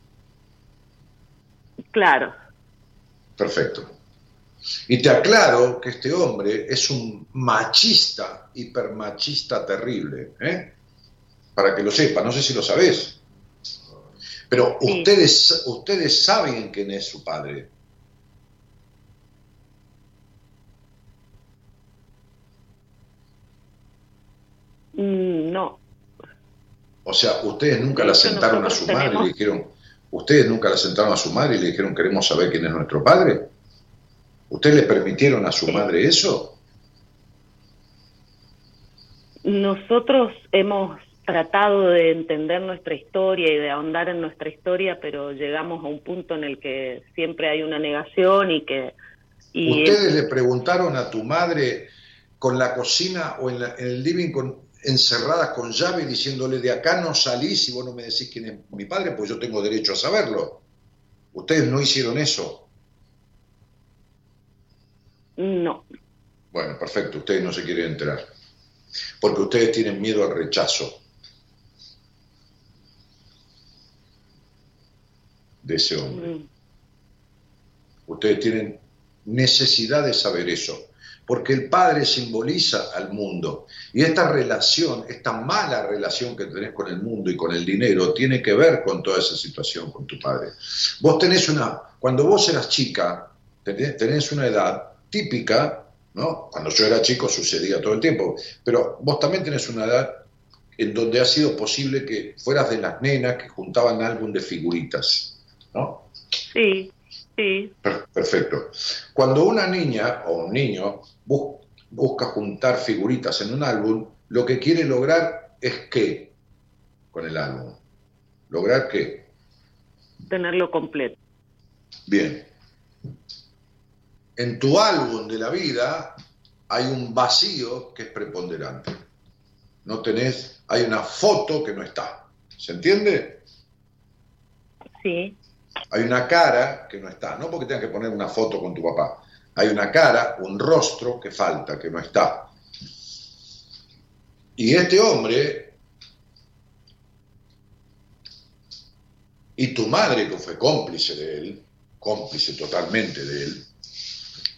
Claro, Perfecto. Y te aclaro que este hombre es un machista, hipermachista terrible, ¿eh? Para que lo sepa, no sé si lo sabés. Pero Sí. ustedes, ustedes saben quién es su padre. Mm, no, O sea, ustedes nunca la sentaron a su madre y le dijeron, ustedes nunca la sentaron a su madre y le dijeron, queremos saber quién es nuestro padre. ¿Ustedes le permitieron a su madre eso? nosotros hemos tratado de entender nuestra historia y de ahondar en nuestra historia, pero llegamos a un punto en el que siempre hay una negación y que... Y ¿Ustedes le preguntaron a tu madre con la cocina o en, la- en el living con, encerradas con llave diciéndole de acá no salís y vos no me decís quién es mi padre, pues yo tengo derecho a saberlo? Ustedes no hicieron eso. no, Bueno, perfecto, ustedes no se quieren enterar. Porque ustedes tienen miedo al rechazo de ese hombre. mm, Ustedes tienen necesidad de saber eso. Porque el padre simboliza al mundo. Y esta relación, esta mala relación que tenés con el mundo y con el dinero, tiene que ver con toda esa situación con tu padre. Vos tenés una, cuando vos eras chica, tenés, una edad típica, ¿no? Cuando yo era chico sucedía todo el tiempo, pero vos también tenés una edad en donde ha sido posible que fueras de las nenas que juntaban álbum de figuritas, ¿no? Sí, sí. Per- Perfecto. Cuando una niña o un niño bus- busca juntar figuritas en un álbum, lo que quiere lograr es qué con el álbum. ¿Lograr qué? Tenerlo completo. Bien. En tu álbum de la vida hay un vacío que es preponderante. No tenés, hay una foto que no está. ¿Se entiende? Sí. Hay una cara que no está, no porque tengas que poner una foto con tu papá. Hay una cara, un rostro que falta, que no está. Y este hombre y tu madre, que fue cómplice de él, cómplice totalmente de él,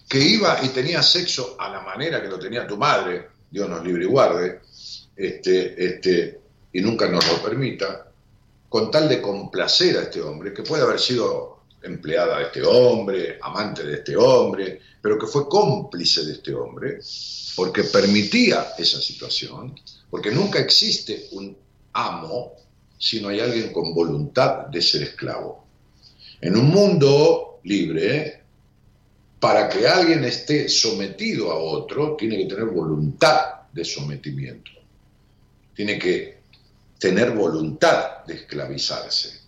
que iba y tenía sexo a la manera que lo tenía tu madre, Dios nos libre y guarde, este, este, y nunca nos lo permita, con tal de complacer a este hombre, que puede haber sido empleada de este hombre, amante de este hombre, pero que fue cómplice de este hombre, porque permitía esa situación, porque nunca existe un amo si no hay alguien con voluntad de ser esclavo. En un mundo libre, para que alguien esté sometido a otro, tiene que tener voluntad de sometimiento. Tiene que tener voluntad de esclavizarse,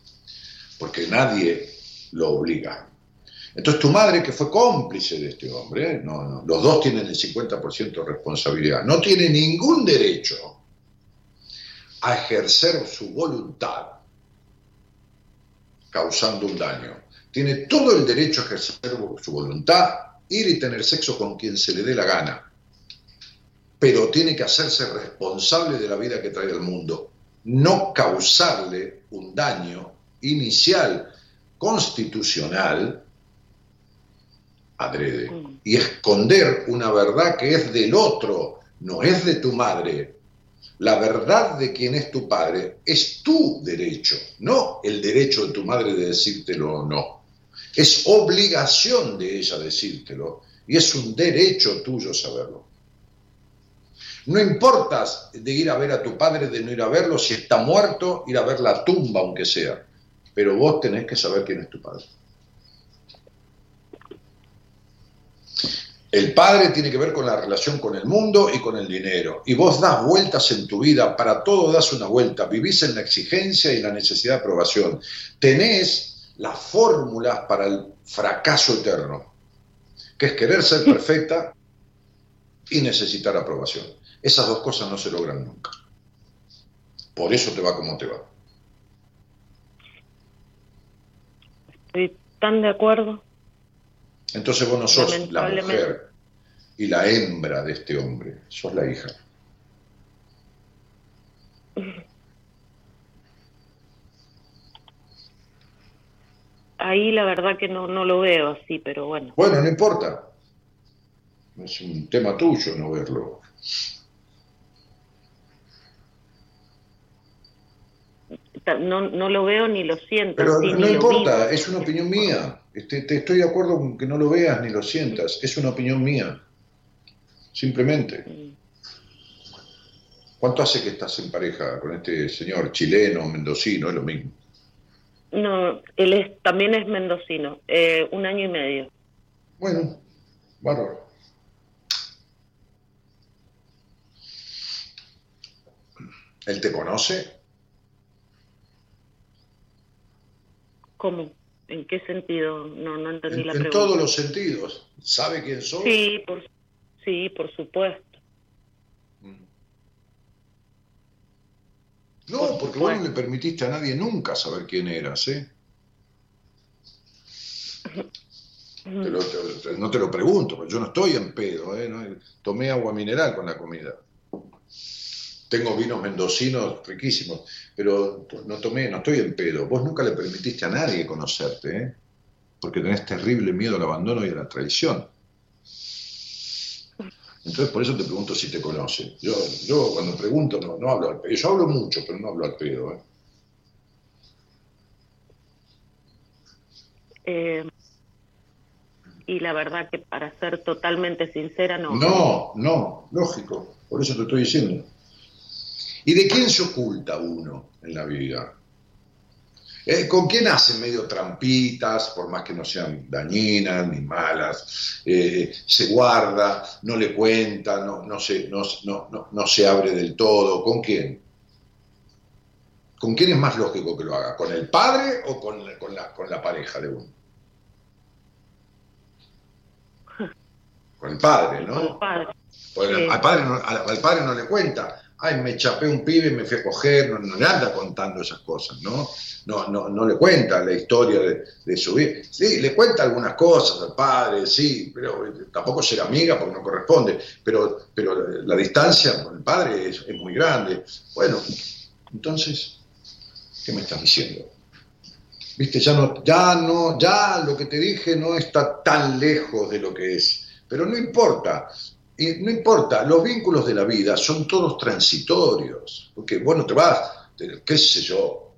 porque nadie lo obliga. Entonces tu madre, que fue cómplice de este hombre, ¿eh? no, no, los dos tienen el 50% de responsabilidad, no tiene ningún derecho a ejercer su voluntad causando un daño. Tiene todo el derecho a ejercer su voluntad, ir y tener sexo con quien se le dé la gana, pero tiene que hacerse responsable de la vida que trae al mundo, no causarle un daño inicial constitucional adrede y esconder una verdad que es del otro, no es de tu madre. La verdad de quien es tu padre es tu derecho, no el derecho de tu madre de decírtelo o no. Es obligación de ella decírtelo y es un derecho tuyo saberlo. No importa de ir a ver a tu padre, de no ir a verlo, si está muerto, ir a ver la tumba aunque sea, pero vos tenés que saber quién es tu padre. El padre tiene que ver con la relación con el mundo y con el dinero. Y vos das vueltas en tu vida, para todo das una vuelta. Vivís en la exigencia y la necesidad de aprobación. Tenés las fórmulas para el fracaso eterno, que es querer ser perfecta y necesitar aprobación. Esas dos cosas no se logran nunca. Por eso te va como te va. Estoy tan de acuerdo. Entonces vos no sos la mujer y la hembra de este hombre, sos la hija. Ahí la verdad que no, no lo veo así, pero bueno. Bueno, no importa. Es un tema tuyo no verlo. No, no lo veo ni lo siento. Pero sí, no importa, vivo. es una opinión mía. Este, te estoy de acuerdo con que no lo veas ni lo sientas. Es una opinión mía. Simplemente. ¿Cuánto hace que estás en pareja con este señor chileno, mendocino? Es lo mismo. No, él es, también es mendocino, eh, un año y medio. Bueno, bárbaro. ¿Él te conoce? ¿Cómo? ¿En qué sentido? No, no entendí En, la en pregunta. todos los sentidos. ¿Sabe quién sos? Sí, por, sí, por supuesto. No, porque vos no le permitiste a nadie nunca saber quién eras, ¿eh? Te lo- te- te- no te lo pregunto, porque yo no estoy en pedo, ¿eh? No- tomé agua mineral con la comida. Tengo vinos mendocinos riquísimos, pero no tomé, no estoy en pedo. Vos nunca le permitiste a nadie conocerte, ¿eh? Porque tenés terrible miedo al abandono y a la traición. Entonces por eso te pregunto si te conoce. Yo, yo cuando pregunto no, no hablo al pedo. Yo hablo mucho, pero no hablo al pedo. ¿eh? Eh, y la verdad que para ser totalmente sincera, no. No, no, lógico. Por eso te estoy diciendo. ¿Y de quién se oculta uno en la vida? Eh, ¿Con quién hace medio trampitas, por más que no sean dañinas ni malas? Eh, se guarda, no le cuenta, no, no, se, no, no, se abre del todo. ¿Con quién? ¿Con quién es más lógico que lo haga? ¿Con el padre o con, con, la, con la pareja de uno? Con el padre, ¿no? Con el padre. Porque Sí. al, padre no, al, al padre no le cuenta, ay, me chapé un pibe y me fui a coger, no, no le anda contando esas cosas, ¿no? No, no, no le cuenta la historia de, de su vida. Sí, le cuenta algunas cosas al padre, sí, pero eh, tampoco ser amiga porque no corresponde, pero, pero la distancia con el padre es, es muy grande. Bueno, entonces, ¿qué me estás diciendo? Viste, ya no, ya no, ya lo que te dije no está tan lejos de lo que es. Pero no importa, y no importa, los vínculos de la vida son todos transitorios, porque bueno, te vas, qué sé yo,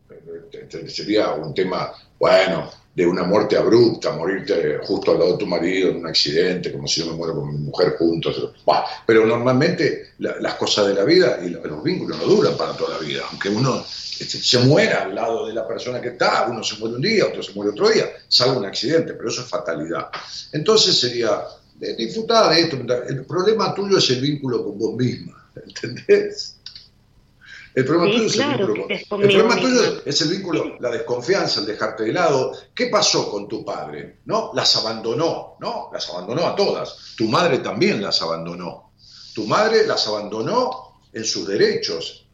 te- te- sería un tema, bueno, de una muerte abrupta, morirte justo al lado de tu marido en un accidente, como si yo me muero con mi mujer juntos. Pero normalmente la- las cosas de la vida y lo- los vínculos no duran para toda la vida, aunque uno este, se muera al lado de la persona que está, uno se muere un día, otro se muere otro día, salvo un accidente, pero eso es fatalidad. Entonces sería, disfrutar de esto, el problema tuyo es el vínculo con vos misma, ¿entendés? El problema Sí, tuyo es el vínculo El problema tuyo es el vínculo, la desconfianza, el dejarte de lado. ¿Qué pasó con tu padre? ¿No? Las abandonó, ¿no? Las abandonó a todas. Tu madre también las abandonó. Tu madre las abandonó en sus derechos,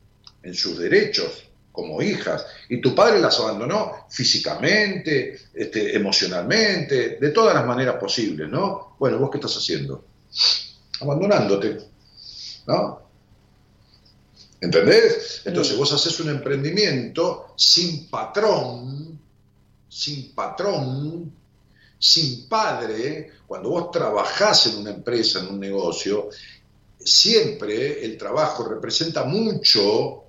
en sus derechos como hijas. Y tu padre las abandonó físicamente, este, emocionalmente, de todas las maneras posibles, ¿no? Bueno, ¿vos qué estás haciendo? Abandonándote, ¿no? ¿Entendés? Entonces vos haces un emprendimiento sin patrón, sin patrón, sin padre. Cuando vos trabajás en una empresa, en un negocio, siempre el trabajo representa mucho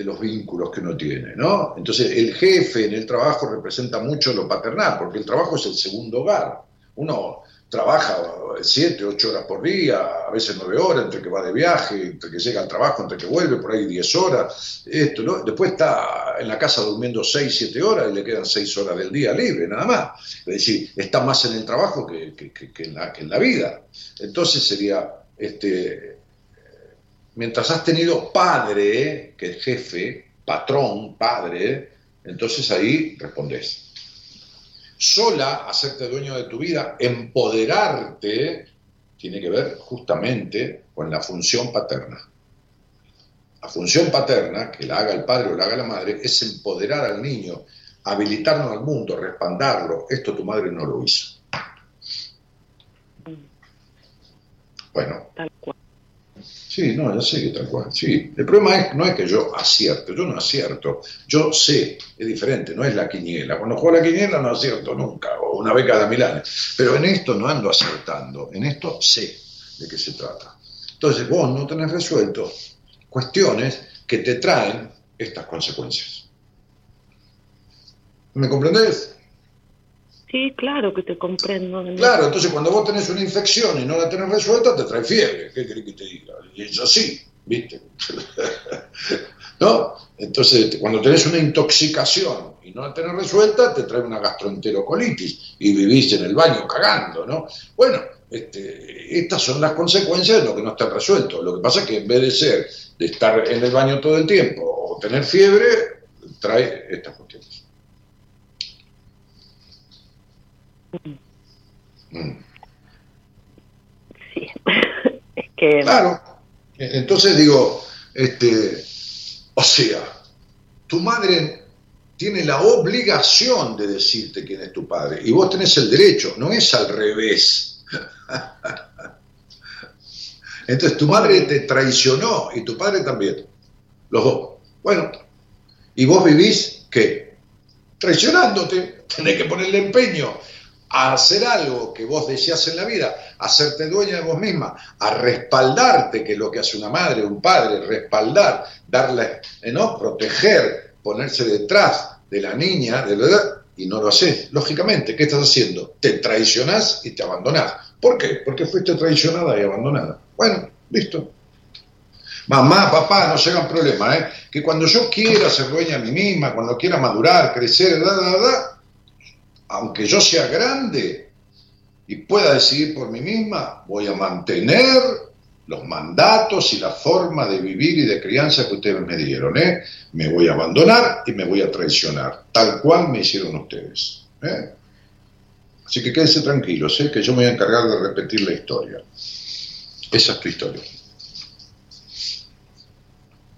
de los vínculos que uno tiene, ¿no? Entonces el jefe en el trabajo representa mucho lo paternal, porque el trabajo es el segundo hogar. Uno trabaja siete, ocho horas por día, a veces nueve horas, entre que va de viaje, entre que llega al trabajo, entre que vuelve, por ahí diez horas, esto, ¿no? Después está en la casa durmiendo seis, siete horas y le quedan seis horas del día libre, nada más. Es decir, está más en el trabajo que, en, la, en la vida. Entonces sería, este, mientras has tenido padre, que es jefe, patrón, padre, entonces ahí respondés. Sola, hacerte dueño de tu vida, empoderarte, tiene que ver justamente con la función paterna. La función paterna, que la haga el padre o la haga la madre, es empoderar al niño, habilitarlo al mundo, respaldarlo. Esto tu madre no lo hizo. Bueno. Sí, no, ya sé que tal cual. Sí. El problema es, no es que yo acierto, yo no acierto. Yo sé, es diferente, no es la quiniela. Cuando juego la quiniela no acierto nunca, o una vez cada mil años. Pero en esto no ando acertando, en esto sé de qué se trata. Entonces vos no tenés resuelto cuestiones que te traen estas consecuencias. ¿Me comprendés? Sí, claro que te comprendo. Claro, entonces cuando vos tenés una infección y no la tenés resuelta, te trae fiebre. ¿Qué querés que te diga? Y es así, ¿viste? ¿No? Entonces, cuando tenés una intoxicación y no la tenés resuelta, te trae una gastroenterocolitis y vivís en el baño cagando, ¿no? Bueno, este, estas son las consecuencias de lo que no está resuelto. Lo que pasa es que en vez de ser de estar en el baño todo el tiempo o tener fiebre, trae estas cuestiones. Claro. Entonces digo, este, o sea, tu madre tiene la obligación de decirte quién es tu padre y vos tenés el derecho, no es al revés. Entonces tu madre te traicionó y tu padre también, los dos. Bueno, y vos vivís, ¿qué? Traicionándote, tenés que ponerle empeño. A hacer algo que vos deseas en la vida, a hacerte dueña de vos misma, a respaldarte, que es lo que hace una madre, un padre, respaldar, darle, ¿no? proteger, ponerse detrás de la niña, de la edad, y no lo haces. Lógicamente, ¿qué estás haciendo? Te traicionás y te abandonás. ¿Por qué? Porque fuiste traicionada y abandonada. Bueno, listo. Mamá, papá, no se hagan problemas, ¿eh? Que cuando yo quiera ser dueña de mí misma, cuando quiera madurar, crecer, da, da, da, aunque yo sea grande y pueda decidir por mí misma, voy a mantener los mandatos y la forma de vivir y de crianza que ustedes me dieron. ¿eh? Me voy a abandonar y me voy a traicionar, tal cual me hicieron ustedes. ¿eh? Así que quédense tranquilos, ¿eh? que yo me voy a encargar de repetir la historia. Esa es tu historia.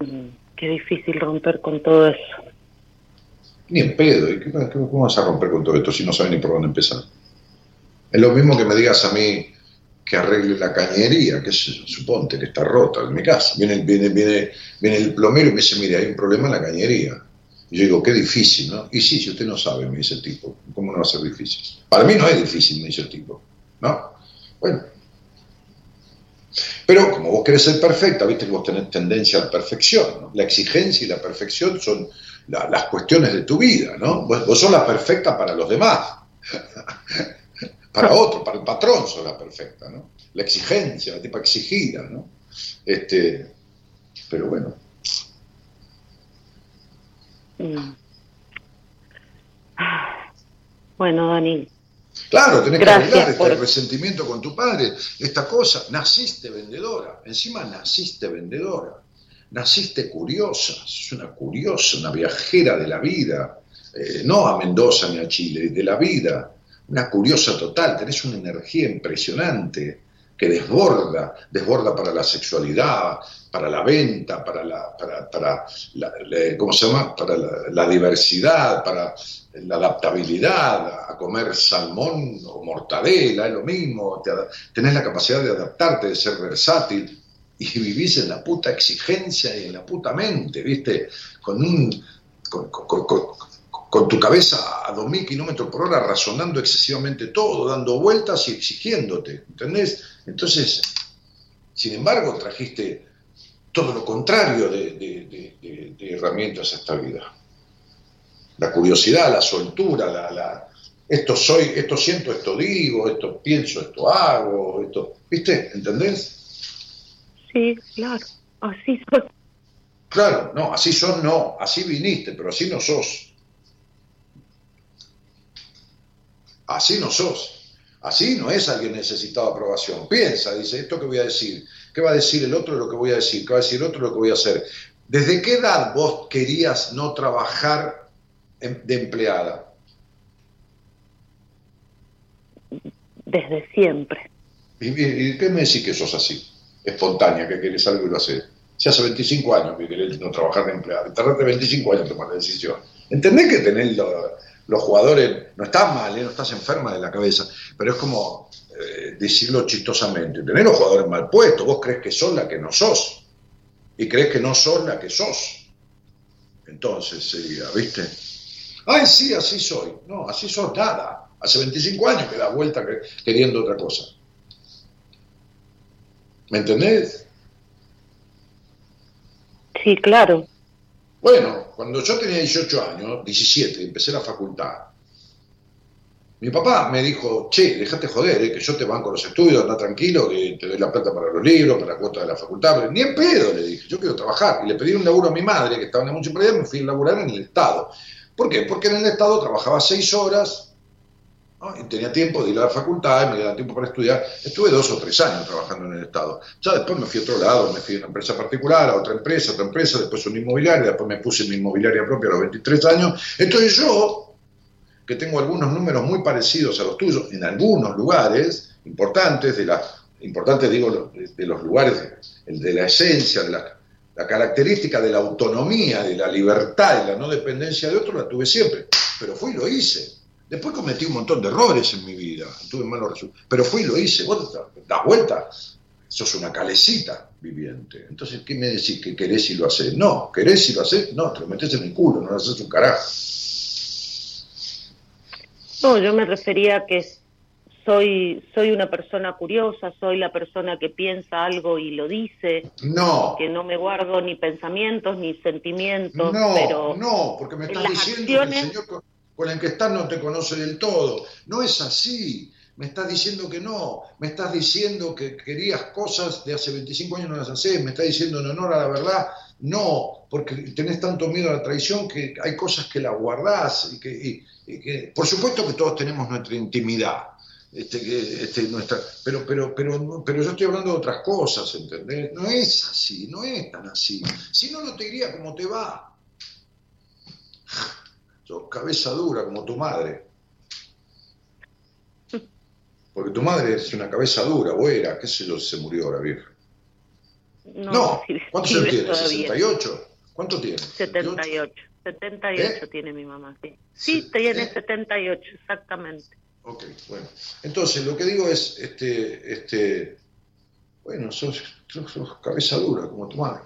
Mm, Qué difícil romper con todo eso. Ni en pedo. ¿y qué- ¿Cómo vas a romper con todo esto si no sabes ni por dónde empezar? Es lo mismo que me digas a mí que arregle la cañería, que suponte que está rota en mi casa. Viene, viene, viene, viene el plomero y me dice, mire, hay un problema en la cañería. Yo digo, qué difícil, ¿no? Y sí, si usted no sabe, me dice el tipo, ¿cómo no va a ser difícil? Para mí no es difícil, me dice el tipo, ¿no? Bueno. Pero como vos querés ser perfecta, viste que vos tenés tendencia a la perfección, ¿no? La exigencia y la perfección son la- las cuestiones de tu vida, ¿no? Vos, vos sos la perfecta para los demás. para otro, para el patrón sos la perfecta, ¿no? La exigencia, la tipa exigida, ¿no? Este, pero bueno, Mm. Bueno, Dani, claro, tenés que arreglar este por- resentimiento con tu padre, esta cosa. Naciste vendedora, encima naciste vendedora, naciste curiosa, sos una curiosa, una viajera de la vida, eh, no a Mendoza ni a Chile, de la vida, una curiosa total, tenés una energía impresionante que desborda, desborda para la sexualidad, para la venta, para la, para, la- ¿cómo se llama? Para la, diversidad, para la adaptabilidad, a comer salmón o mortadela, es lo mismo, te tenés la capacidad de adaptarte, de ser versátil, y vivís en la puta exigencia y en la puta mente, ¿viste? Con tu cabeza a 2.000 kilómetros por hora razonando excesivamente todo, dando vueltas y exigiéndote, ¿entendés? Entonces, sin embargo, trajiste todo lo contrario de- de herramientas a esta vida. La curiosidad, la soltura, la, la- esto soy, esto siento, esto digo, esto pienso, esto hago, esto, ¿viste? ¿Entendés? Sí, claro, así soy. Claro, no, así sos no, así viniste, pero así no sos. Así no sos. Así no es alguien necesitado de aprobación. Piensa, dice, esto que voy a decir, ¿qué va a decir el otro lo que voy a decir? ¿Qué va a decir el otro lo que voy a hacer? ¿Desde qué edad vos querías no trabajar en- de empleada? desde siempre. ¿Y, y- y qué me decís que sos así? Espontánea, que querés algo y lo haces. Si hace 25 años que querés no trabajar de empleada, tardaste 25 años en tomar la decisión. ¿Entendés que tenés lo- los jugadores, no estás mal, ¿eh? no estás enferma de la cabeza, pero es como eh, decirlo chistosamente, tenés los jugadores mal puestos, vos crees que sos la que no sos, y crees que no sos la que sos. Entonces sería, ¿viste? Ay, sí, así soy. No, así sos nada. Hace 25 años que das vuelta que- queriendo otra cosa. ¿Me entendés? Sí, claro. Bueno, cuando yo tenía 18 años, 17, y empecé la facultad, mi papá me dijo, che, déjate joder, eh, que yo te banco los estudios, anda tranquilo, que te doy la plata para los libros, para la cuota de la facultad, pero ni en pedo, le dije, yo quiero trabajar. Y le pedí un laburo a mi madre, que estaba en mucho problema, me fui a laburar en el Estado. ¿Por qué? Porque en el Estado trabajaba seis horas, ¿no? y tenía tiempo de ir a la facultad, y me daba tiempo para estudiar. Estuve dos o tres años trabajando en el Estado. Ya después me fui a otro lado, me fui a una empresa particular, a otra empresa, a otra empresa, después a una inmobiliaria, después me puse mi inmobiliaria propia a los 23 años. Entonces yo, que tengo algunos números muy parecidos a los tuyos, en algunos lugares importantes, de la, importantes digo, de, de los lugares, de la esencia, de la, la característica de la autonomía, de la libertad y la no dependencia de otro, la tuve siempre. Pero fui y lo hice. Después cometí un montón de errores en mi vida, tuve malos resultados, pero fui y lo hice. Vos das vuelta, sos una calecita viviente. Entonces, ¿qué me decís? ¿Que querés y lo haces? No, ¿querés y lo haces? No, te lo metes en el culo, no lo haces un carajo. No, yo me refería a que soy soy una persona curiosa, soy la persona que piensa algo y lo dice, No, que no me guardo ni pensamientos ni sentimientos, no, pero no, porque me estás diciendo que el señor con, el que estás no te conoce del todo. No es así. Me estás diciendo que no. Me estás diciendo que querías cosas de hace 25 años no las haces. Me estás diciendo en honor a la verdad. No, porque tenés tanto miedo a la traición que hay cosas que la guardás. Y que, por supuesto que todos tenemos nuestra intimidad. Este, este, nuestra, pero, pero, pero, pero yo estoy hablando de otras cosas, ¿entendés? No es así, no es tan así. Si no, no te diría cómo te va. Cabeza dura como tu madre. Porque tu madre es una cabeza dura, o era, qué sé yo, se murió ahora vieja. no, No, ¿cuántos años tiene? todavía. ¿68? ¿Cuánto tiene? 78. 78 tiene mi mamá, sí. Sí, tiene 78, exactamente. Ok, bueno. Entonces, lo que digo es, este, este, bueno, sos- sos cabeza dura como tu madre.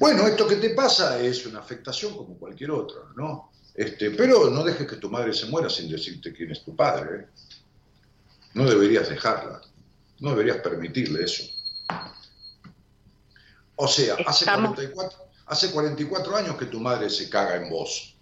Bueno, esto que te pasa es una afectación como cualquier otra, ¿no? Este, pero no dejes que tu madre se muera sin decirte quién es tu padre. ¿eh? No deberías dejarla. No deberías permitirle eso. O sea, hace Estamos- 44, hace 44 años que tu madre se caga en vos.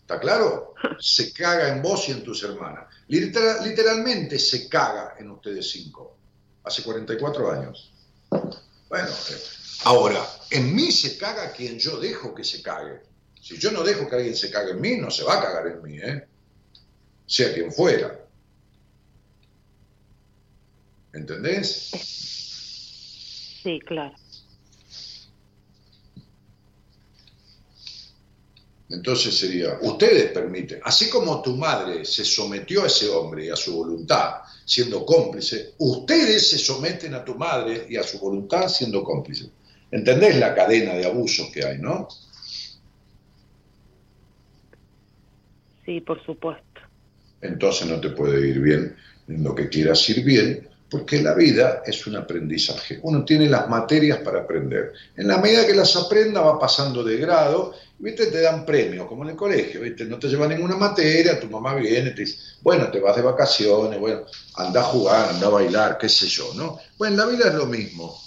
¿Está claro? Se caga en vos y en tus hermanas. Literal- literalmente se caga en ustedes cinco. Hace 44 años. Bueno, eh, ahora, en mí se caga quien yo dejo que se cague. Si yo no dejo que alguien se cague en mí, no se va a cagar en mí, ¿eh? Sea quien fuera. ¿Entendés? Sí, claro. Entonces sería, ustedes permiten, así como tu madre se sometió a ese hombre y a su voluntad siendo cómplice, ustedes se someten a tu madre y a su voluntad siendo cómplice. ¿Entendés la cadena de abusos que hay, no? Sí, por supuesto. Entonces no te puede ir bien en lo que quieras ir bien, porque la vida es un aprendizaje. Uno tiene las materias para aprender. En la medida que las aprenda va pasando de grado, ¿viste? te dan premios, como en el colegio, ¿viste? no te llevan ninguna materia, tu mamá viene, te dice, bueno, te vas de vacaciones, bueno, anda a jugar, anda a bailar, qué sé yo, ¿no? Bueno, en la vida es lo mismo.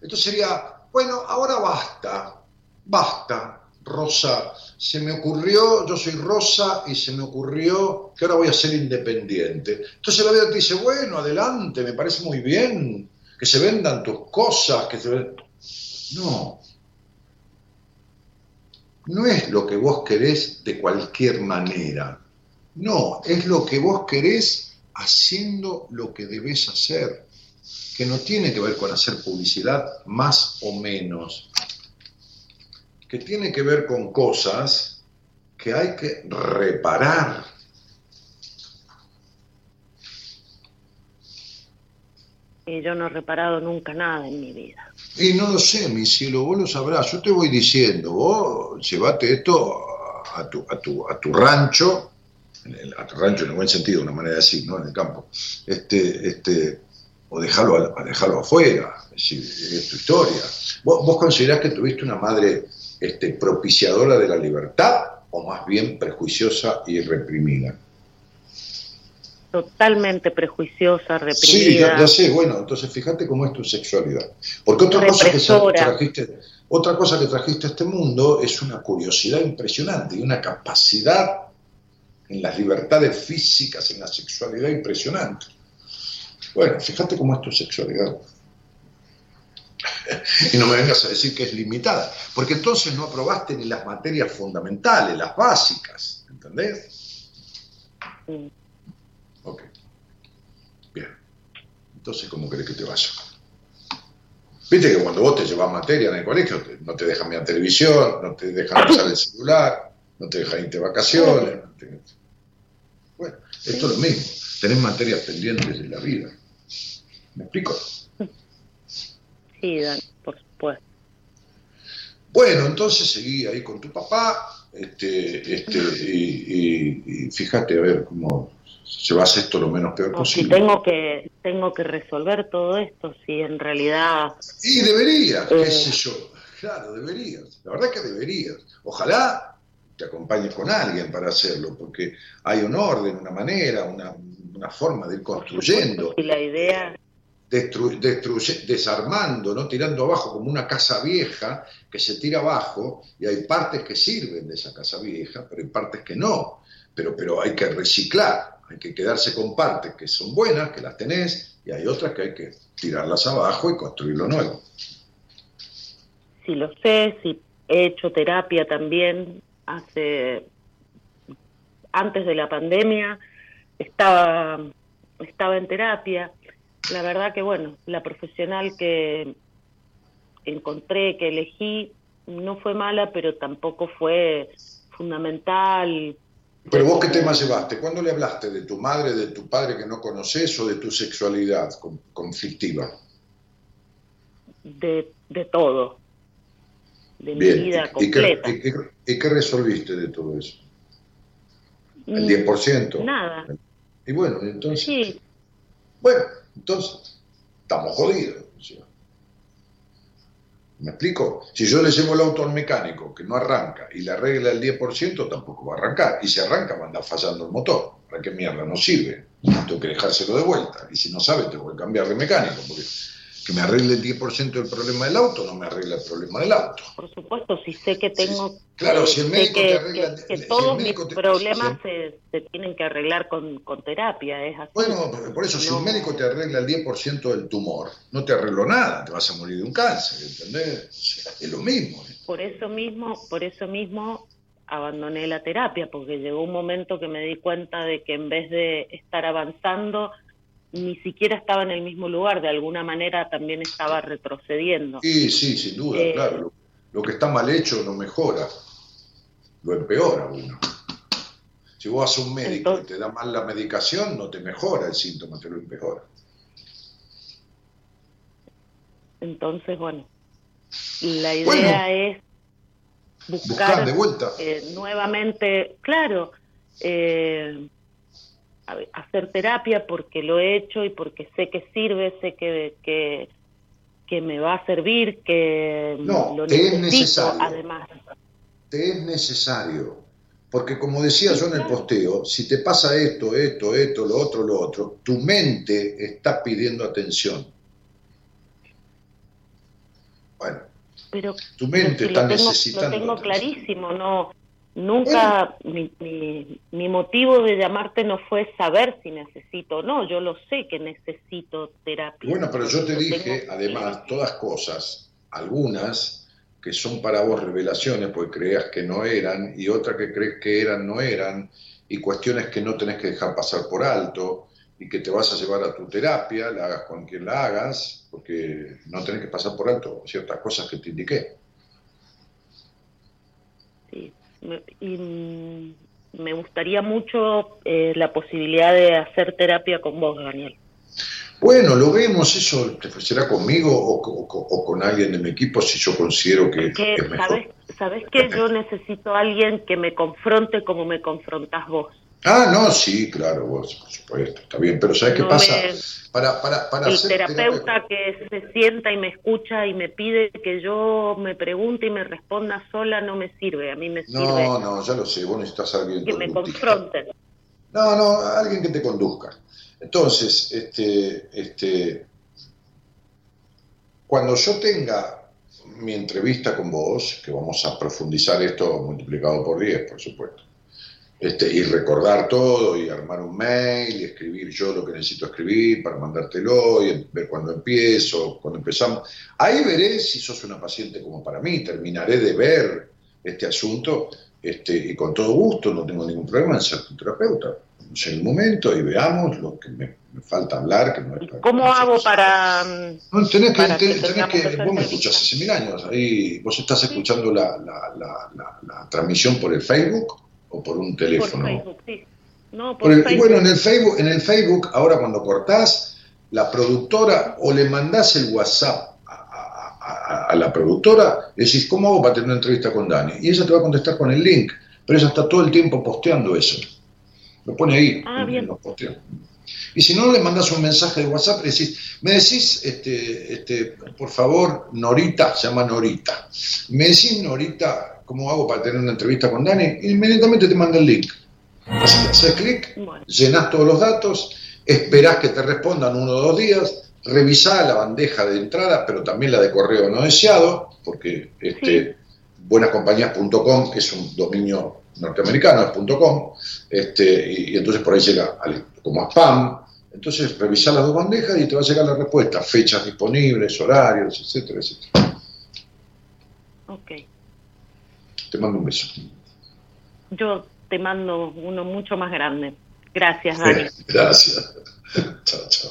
Entonces sería, bueno, ahora basta, basta, Rosa, se me ocurrió, yo soy Rosa y se me ocurrió que ahora voy a ser independiente. Entonces la vida te dice, bueno, adelante, me parece muy bien, que se vendan tus cosas, que se ven-". No. No es lo que vos querés de cualquier manera. No, es lo que vos querés haciendo lo que debes hacer, que no tiene que ver con hacer publicidad más o menos, que tiene que ver con cosas que hay que reparar. Y yo no he reparado nunca nada en mi vida. Y no lo sé, mi cielo, vos lo sabrás. Yo te voy diciendo, vos llevate esto a tu, a tu, a tu rancho, en el- a tu rancho en el buen sentido, una manera de decir, ¿no? En el campo. Este, este, o dejarlo, a- a dejarlo afuera, es decir, es tu historia. ¿Vos, vos considerás que tuviste una madre este, propiciadora de la libertad o más bien prejuiciosa y reprimida? Totalmente prejuiciosa, Sí, reprimida. ya, ya sé, bueno, entonces fíjate cómo es tu sexualidad. Porque otra cosa, que trajiste, otra cosa que trajiste a este mundo es una curiosidad impresionante y una capacidad en las libertades físicas, en la sexualidad impresionante. Bueno, fíjate cómo es tu sexualidad. y no me vengas a decir que es limitada, porque entonces no aprobaste ni las materias fundamentales, las básicas, ¿entendés? Sí. Ok. Bien. Entonces, ¿cómo querés que te vaya? Viste que cuando vos te llevas materia en el colegio, no te dejan mirar televisión, no te dejan usar el celular, no te dejan irte de vacaciones. no te- Bueno, esto es lo mismo. Tenés materias pendientes de la vida. ¿Me explico? Sí, Dani, por supuesto. Bueno, entonces seguí ahí con tu papá, este, este, y, y- y fíjate a ver cómo llevas esto lo menos peor No, si posible. tengo que tengo que resolver todo esto, si en realidad Y deberías, qué Eh. sé yo. Claro, deberías. La verdad que deberías. Ojalá te acompañes con alguien para hacerlo, porque hay un orden, una manera, una, una forma de ir construyendo. Y la idea, destru- desarmando, ¿no? tirando abajo como una casa vieja que se tira abajo y hay partes que sirven de esa casa vieja, pero hay partes que no. Pero, pero hay que reciclar, hay que quedarse con partes que son buenas, que las tenés, y hay otras que hay que tirarlas abajo y construir lo nuevo. si lo sé, si he hecho terapia también hace antes de la pandemia estaba estaba en terapia. La verdad que bueno, la profesional que encontré, que elegí, no fue mala, pero tampoco fue fundamental. Pero vos qué tema llevaste? ¿Cuándo le hablaste de tu madre, de tu padre que no conoces o de tu sexualidad con- conflictiva? de, de todo, de Bien, mi vida ¿y qué, completa. y qué- y qué resolviste de todo eso? ¿El Mm, 10%? Nada. Y bueno, entonces, Sí, bueno, entonces, estamos jodidos. ¿Me explico? Si yo le llevo el auto al mecánico que no arranca y le arregla el 10%, tampoco va a arrancar. Y si arranca, va a andar fallando el motor. ¿Para qué mierda? No sirve. Tengo que dejárselo de vuelta. Y si no sabe, tengo que cambiar de mecánico. Porque que me arregle el 10% del problema del auto no me arregla el problema del auto. por supuesto, si sé que tengo... Claro, eh, si el médico que, te arregla- que- que si el todos mis te- problemas se, se tienen que arreglar con, con terapia, es así. Bueno, por- eso, si un médico te arregla el 10% del tumor, no te arregló nada, te vas a morir de un cáncer, ¿entendés? O sea, es lo mismo. ¿eh? Por eso mismo, por eso mismo abandoné la terapia, porque llegó un momento que me di cuenta de que en vez de estar avanzando, ni siquiera estaba en el mismo lugar, de alguna manera también estaba retrocediendo. Sí, sí, sin duda, Eh, claro. Lo, lo que está mal hecho no mejora, lo empeora uno. Si vos vas a un médico y te da mal la medicación, no te mejora el síntoma, te lo empeora. Entonces, bueno, la idea Bueno. es buscar, Buscar de vuelta. eh, nuevamente, claro, eh, hacer terapia porque lo he hecho y porque sé que sirve, sé que, que, que me va a servir, que No, lo te es necesario. además. Te es necesario. Porque como decía yo en el posteo, si te pasa esto, esto, esto, lo otro, lo otro, tu mente está pidiendo atención. Bueno, Pero tu mente si está lo tengo, necesitando. Lo tengo clarísimo, no, nunca mi, mi, mi motivo de llamarte no fue saber si necesito o no, yo lo sé que necesito terapia. Bueno, pero yo te dije, además, todas cosas, algunas que son para vos revelaciones, porque creías que no eran, y otras que crees que eran, no eran, y cuestiones que no tenés que dejar pasar por alto, y que te vas a llevar a tu terapia, la hagas con quien la hagas, porque no tenés que pasar por alto ciertas cosas que te indiqué. Me- y me gustaría mucho eh, la posibilidad de hacer terapia con vos, Daniel. Bueno, lo vemos, eso te será conmigo o, co- o co- o con alguien de mi equipo si yo considero que Que, es mejor. ¿sabes, ¿Sabes que yo necesito a alguien que me confronte como me confrontás vos? Ah, no, sí, claro, vos, por supuesto, está bien, pero ¿sabes qué No pasa? Para, para, para el terapeuta que se sienta y me escucha y me pide que yo me pregunte y me responda sola no me sirve. A mí me sirve No, no, ya lo sé, vos necesitas alguien que me confronten. No, no, alguien que te conduzca. Entonces, este, este, cuando yo tenga mi entrevista con vos, que vamos a profundizar esto multiplicado por 10, por supuesto, este, y recordar todo, y armar un mail, y escribir yo lo que necesito escribir para mandártelo, y ver cuándo empiezo, cuando empezamos. Ahí veré si sos una paciente como para mí, terminaré de ver este asunto, este, y con todo gusto, no tengo ningún problema en ser tu terapeuta. En el momento y veamos lo que me, me falta hablar, que no es para- ¿Cómo hago para...? no, tenés que, para que tenés- tenés tengamos que- esa vos me escuchás hace mil años, ahí vos estás escuchando la, la- la- la- la transmisión por el Facebook o por un Por teléfono. Facebook, sí. No, por Por el- y Facebook. bueno, en el Facebook, en el Facebook, ahora cuando cortás, la productora o le mandás el WhatsApp a, a- a- a la productora, le decís, ¿cómo hago para tener una entrevista con Dani? Y ella te va a contestar con el link, pero ella está todo el tiempo posteando eso. Lo pone ahí, Ah, en- bien. Y si no, le mandas un mensaje de WhatsApp y decís, me decís, este, este, por favor, Norita, se llama Norita, me decís, Norita, ¿cómo hago para tener una entrevista con Dani? Inmediatamente te manda el link. Haces clic, llenas todos los datos, esperás que te respondan uno o dos días, revisá la bandeja de entrada, pero también la de correo no deseado, porque este, buenascompañías.com es un dominio norteamericano, es .com, este, y, y entonces por ahí llega al- como a spam. Entonces revisá las dos bandejas y te va a llegar la respuesta, fechas disponibles, horarios, etcétera, etcétera. Ok. Te mando un beso. Yo te mando uno mucho más grande. Gracias, Dani. Gracias. chao, chao.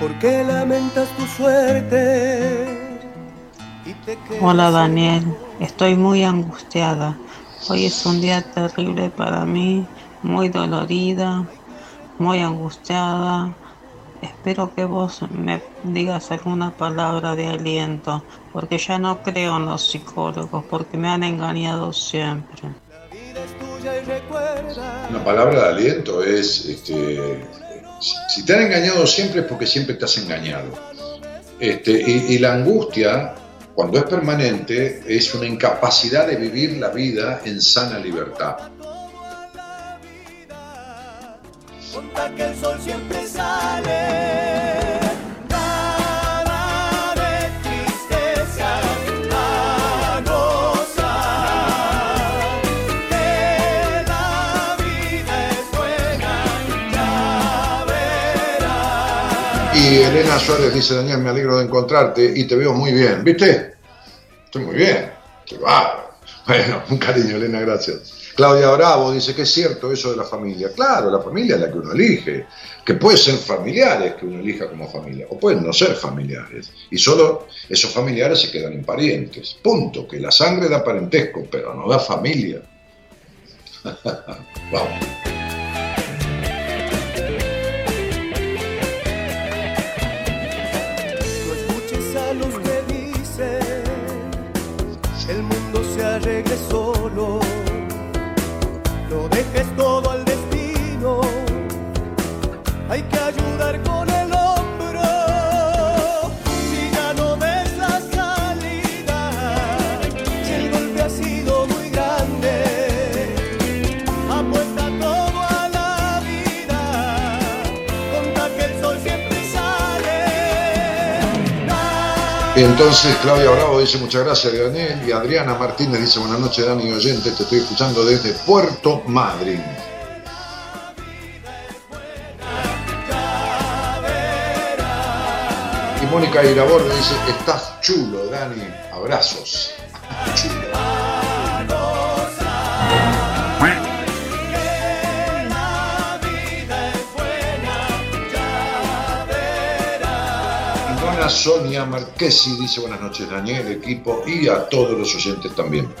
¿Por qué lamentas tu suerte? Hola Daniel, estoy muy angustiada. Hoy es un día terrible para mí, muy dolorida, muy angustiada. Espero que vos me digas alguna palabra de aliento, porque ya no creo en los psicólogos, porque me han engañado siempre. Una palabra de aliento es, este, si, si te han engañado siempre es porque siempre te has engañado. Este, y, y la angustia, cuando es permanente, es una incapacidad de vivir la vida en sana libertad. El sol siempre sale. Y Elena Suárez dice, Daniel, me alegro de encontrarte y te veo muy bien. ¿Viste? Estoy muy bien. Bueno, un cariño, Elena, gracias. Claudia Bravo dice que es cierto eso de la familia. Claro, la familia es la que uno elige. Que puede ser familiares que uno elija como familia, o pueden no ser familiares. Y solo esos familiares se quedan en parientes. Punto. Que la sangre da parentesco, pero no da familia. Vamos. Entonces Claudia Bravo dice muchas gracias Daniel y Adriana Martínez dice buenas noches Dani oyente, te estoy escuchando desde Puerto Madryn. Y Mónica Iraborde dice, estás chulo Dani, abrazos. Sonia Marquesi dice buenas noches Daniel, equipo y a todos los oyentes también.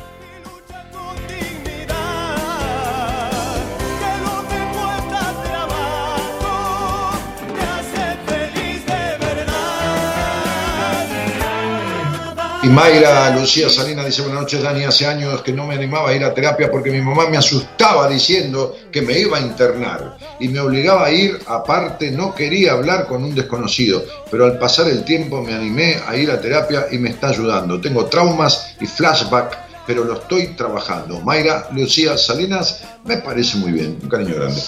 Y Mayra Lucía Salinas dice, buenas noches Dani, hace años que no me animaba a ir a terapia porque mi mamá me asustaba diciendo que me iba a internar y me obligaba a ir, aparte no quería hablar con un desconocido, pero al pasar el tiempo me animé a ir a terapia y me está ayudando. Tengo traumas y flashback, pero lo estoy trabajando. Mayra Lucía Salinas me parece muy bien, un cariño grande.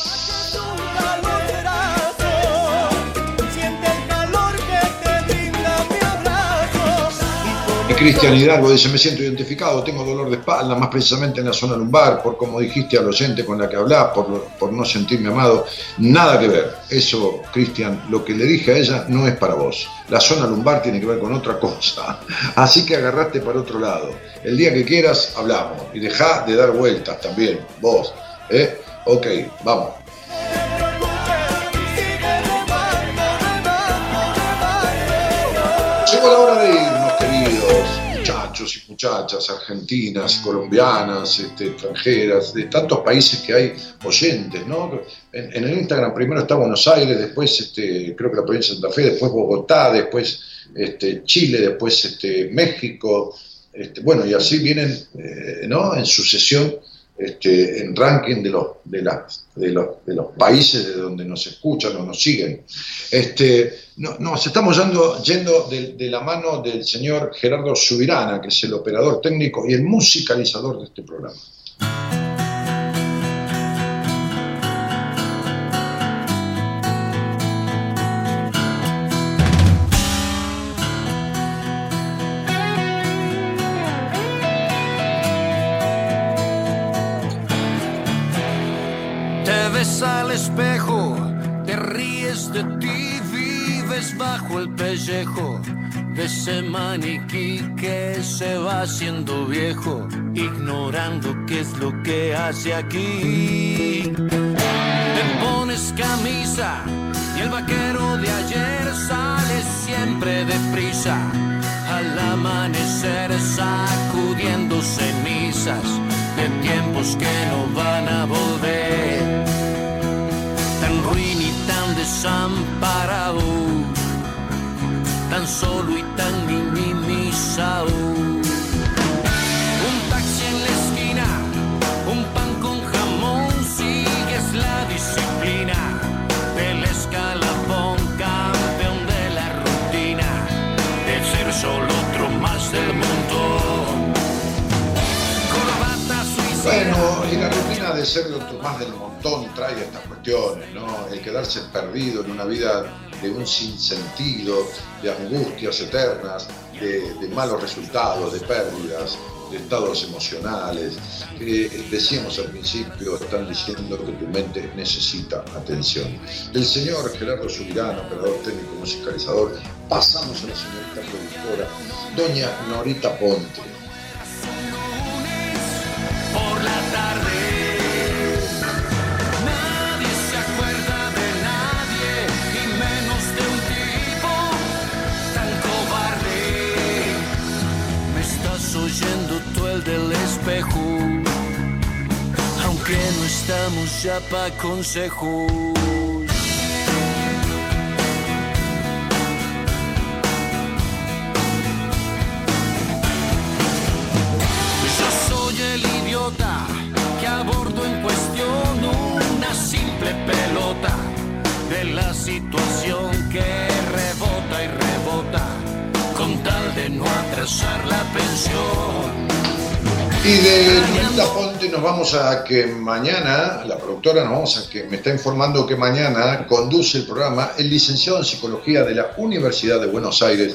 Cristian Hidalgo dice, me siento identificado, tengo dolor de espalda, más precisamente en la zona lumbar, por como dijiste al oyente con la que hablás, por, por no sentirme amado, nada que ver. Eso, Cristian, lo que le dije a ella no es para vos. La zona lumbar tiene que ver con otra cosa. Así que agarraste para otro lado. El día que quieras, hablamos. Y dejá de dar vueltas también, vos. ¿eh? Ok, vamos. Llegó la hora de queridos muchachos y muchachas argentinas, colombianas, este, extranjeras, de tantos países que hay oyentes, ¿no? En, en el Instagram primero está Buenos Aires, después este, creo que la provincia de Santa Fe, después Bogotá, después este, Chile, después este, México, este, bueno, y así vienen, eh, ¿no? En sucesión este, en ranking de los, de, las, de, los, de los países de donde nos escuchan o nos siguen. Este, no, nos estamos yendo, yendo de, la mano del señor Gerardo Subirana, que es el operador técnico y el musicalizador de este programa. Te ves al espejo, te ríes de ti, bajo el pellejo de ese maniquí que se va haciendo viejo, ignorando qué es lo que hace aquí. Te pones camisa y el vaquero de ayer sale siempre deprisa. Al amanecer sacudiendo cenizas de tiempos que no van a volver. Tan ruin y tan desamparado, tan solo y tan minimizado. Un taxi en la esquina, un pan con jamón, sigues la disciplina del escalafón, campeón de la rutina, de ser solo otro más del montón. Corbata suicida. De ser más del montón trae estas cuestiones, ¿no? El quedarse perdido en una vida de un sinsentido, de angustias eternas, de, malos resultados, de pérdidas, de estados emocionales. que decíamos al principio, están diciendo que tu mente necesita atención. Del señor Gerardo Subirano, operador técnico musicalizador, pasamos a la señorita productora, doña Norita Ponte. Aunque no estamos ya pa' consejos. Yo soy el idiota que abordo en cuestión una simple pelota de la situación que rebota y rebota con tal de no atrasar la pensión. Y de Norita Ponte nos vamos a que mañana, la productora nos vamos a que me está informando que mañana conduce el programa el licenciado en psicología de la Universidad de Buenos Aires,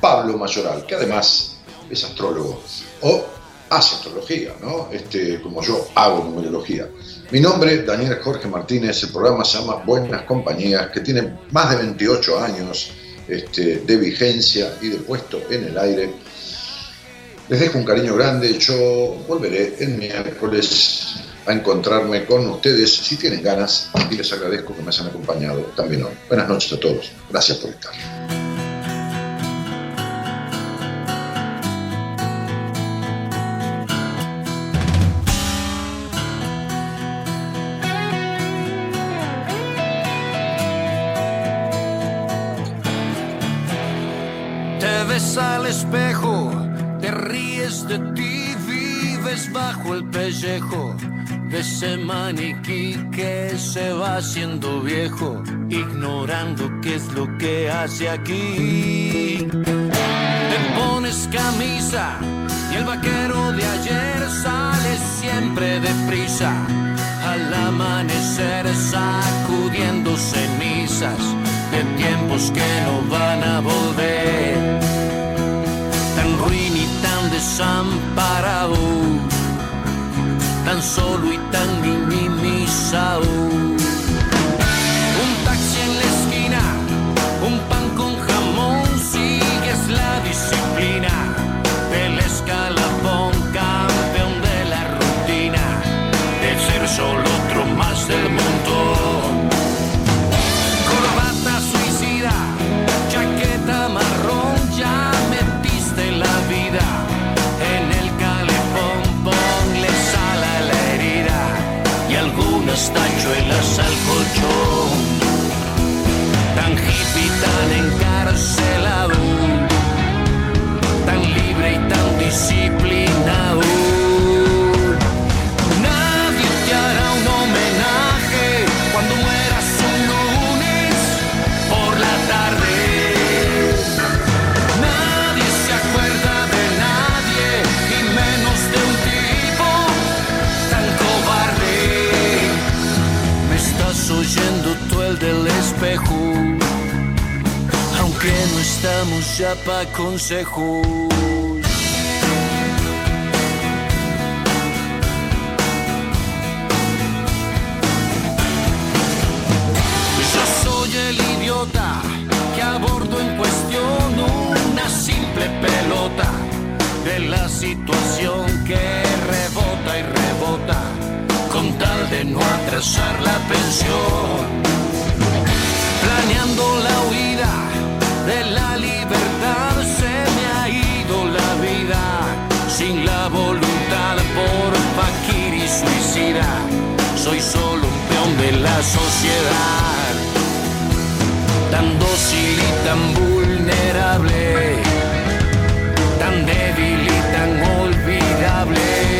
Pablo Mayoral, que además es astrólogo o hace astrología, ¿no? Este, como yo hago numerología. Mi nombre, Daniel Jorge Martínez, el programa se llama Buenas Compañías, que tiene más de 28 años este, de vigencia y de puesto en el aire. Les dejo un cariño grande, yo volveré el miércoles a encontrarme con ustedes si tienen ganas y les agradezco que me hayan acompañado también hoy. Buenas noches a todos, gracias por estar. Te ves al espejo, ríes de ti, vives bajo el pellejo de ese maniquí que se va haciendo viejo, ignorando qué es lo que hace aquí. Te pones camisa y el vaquero de ayer sale siempre deprisa. Al amanecer sacudiendo cenizas de tiempos que no van a volver. Desamparado, tan solo y tan minimizado. se la estamos ya pa' consejos. Yo soy el idiota que abordo en cuestión una simple pelota de la situación que rebota y rebota con tal de no atrasar la pensión. Planeando la huida de la sin la voluntad por fakir y suicida. Soy solo un peón de la sociedad, tan dócil y tan vulnerable, tan débil y tan olvidable.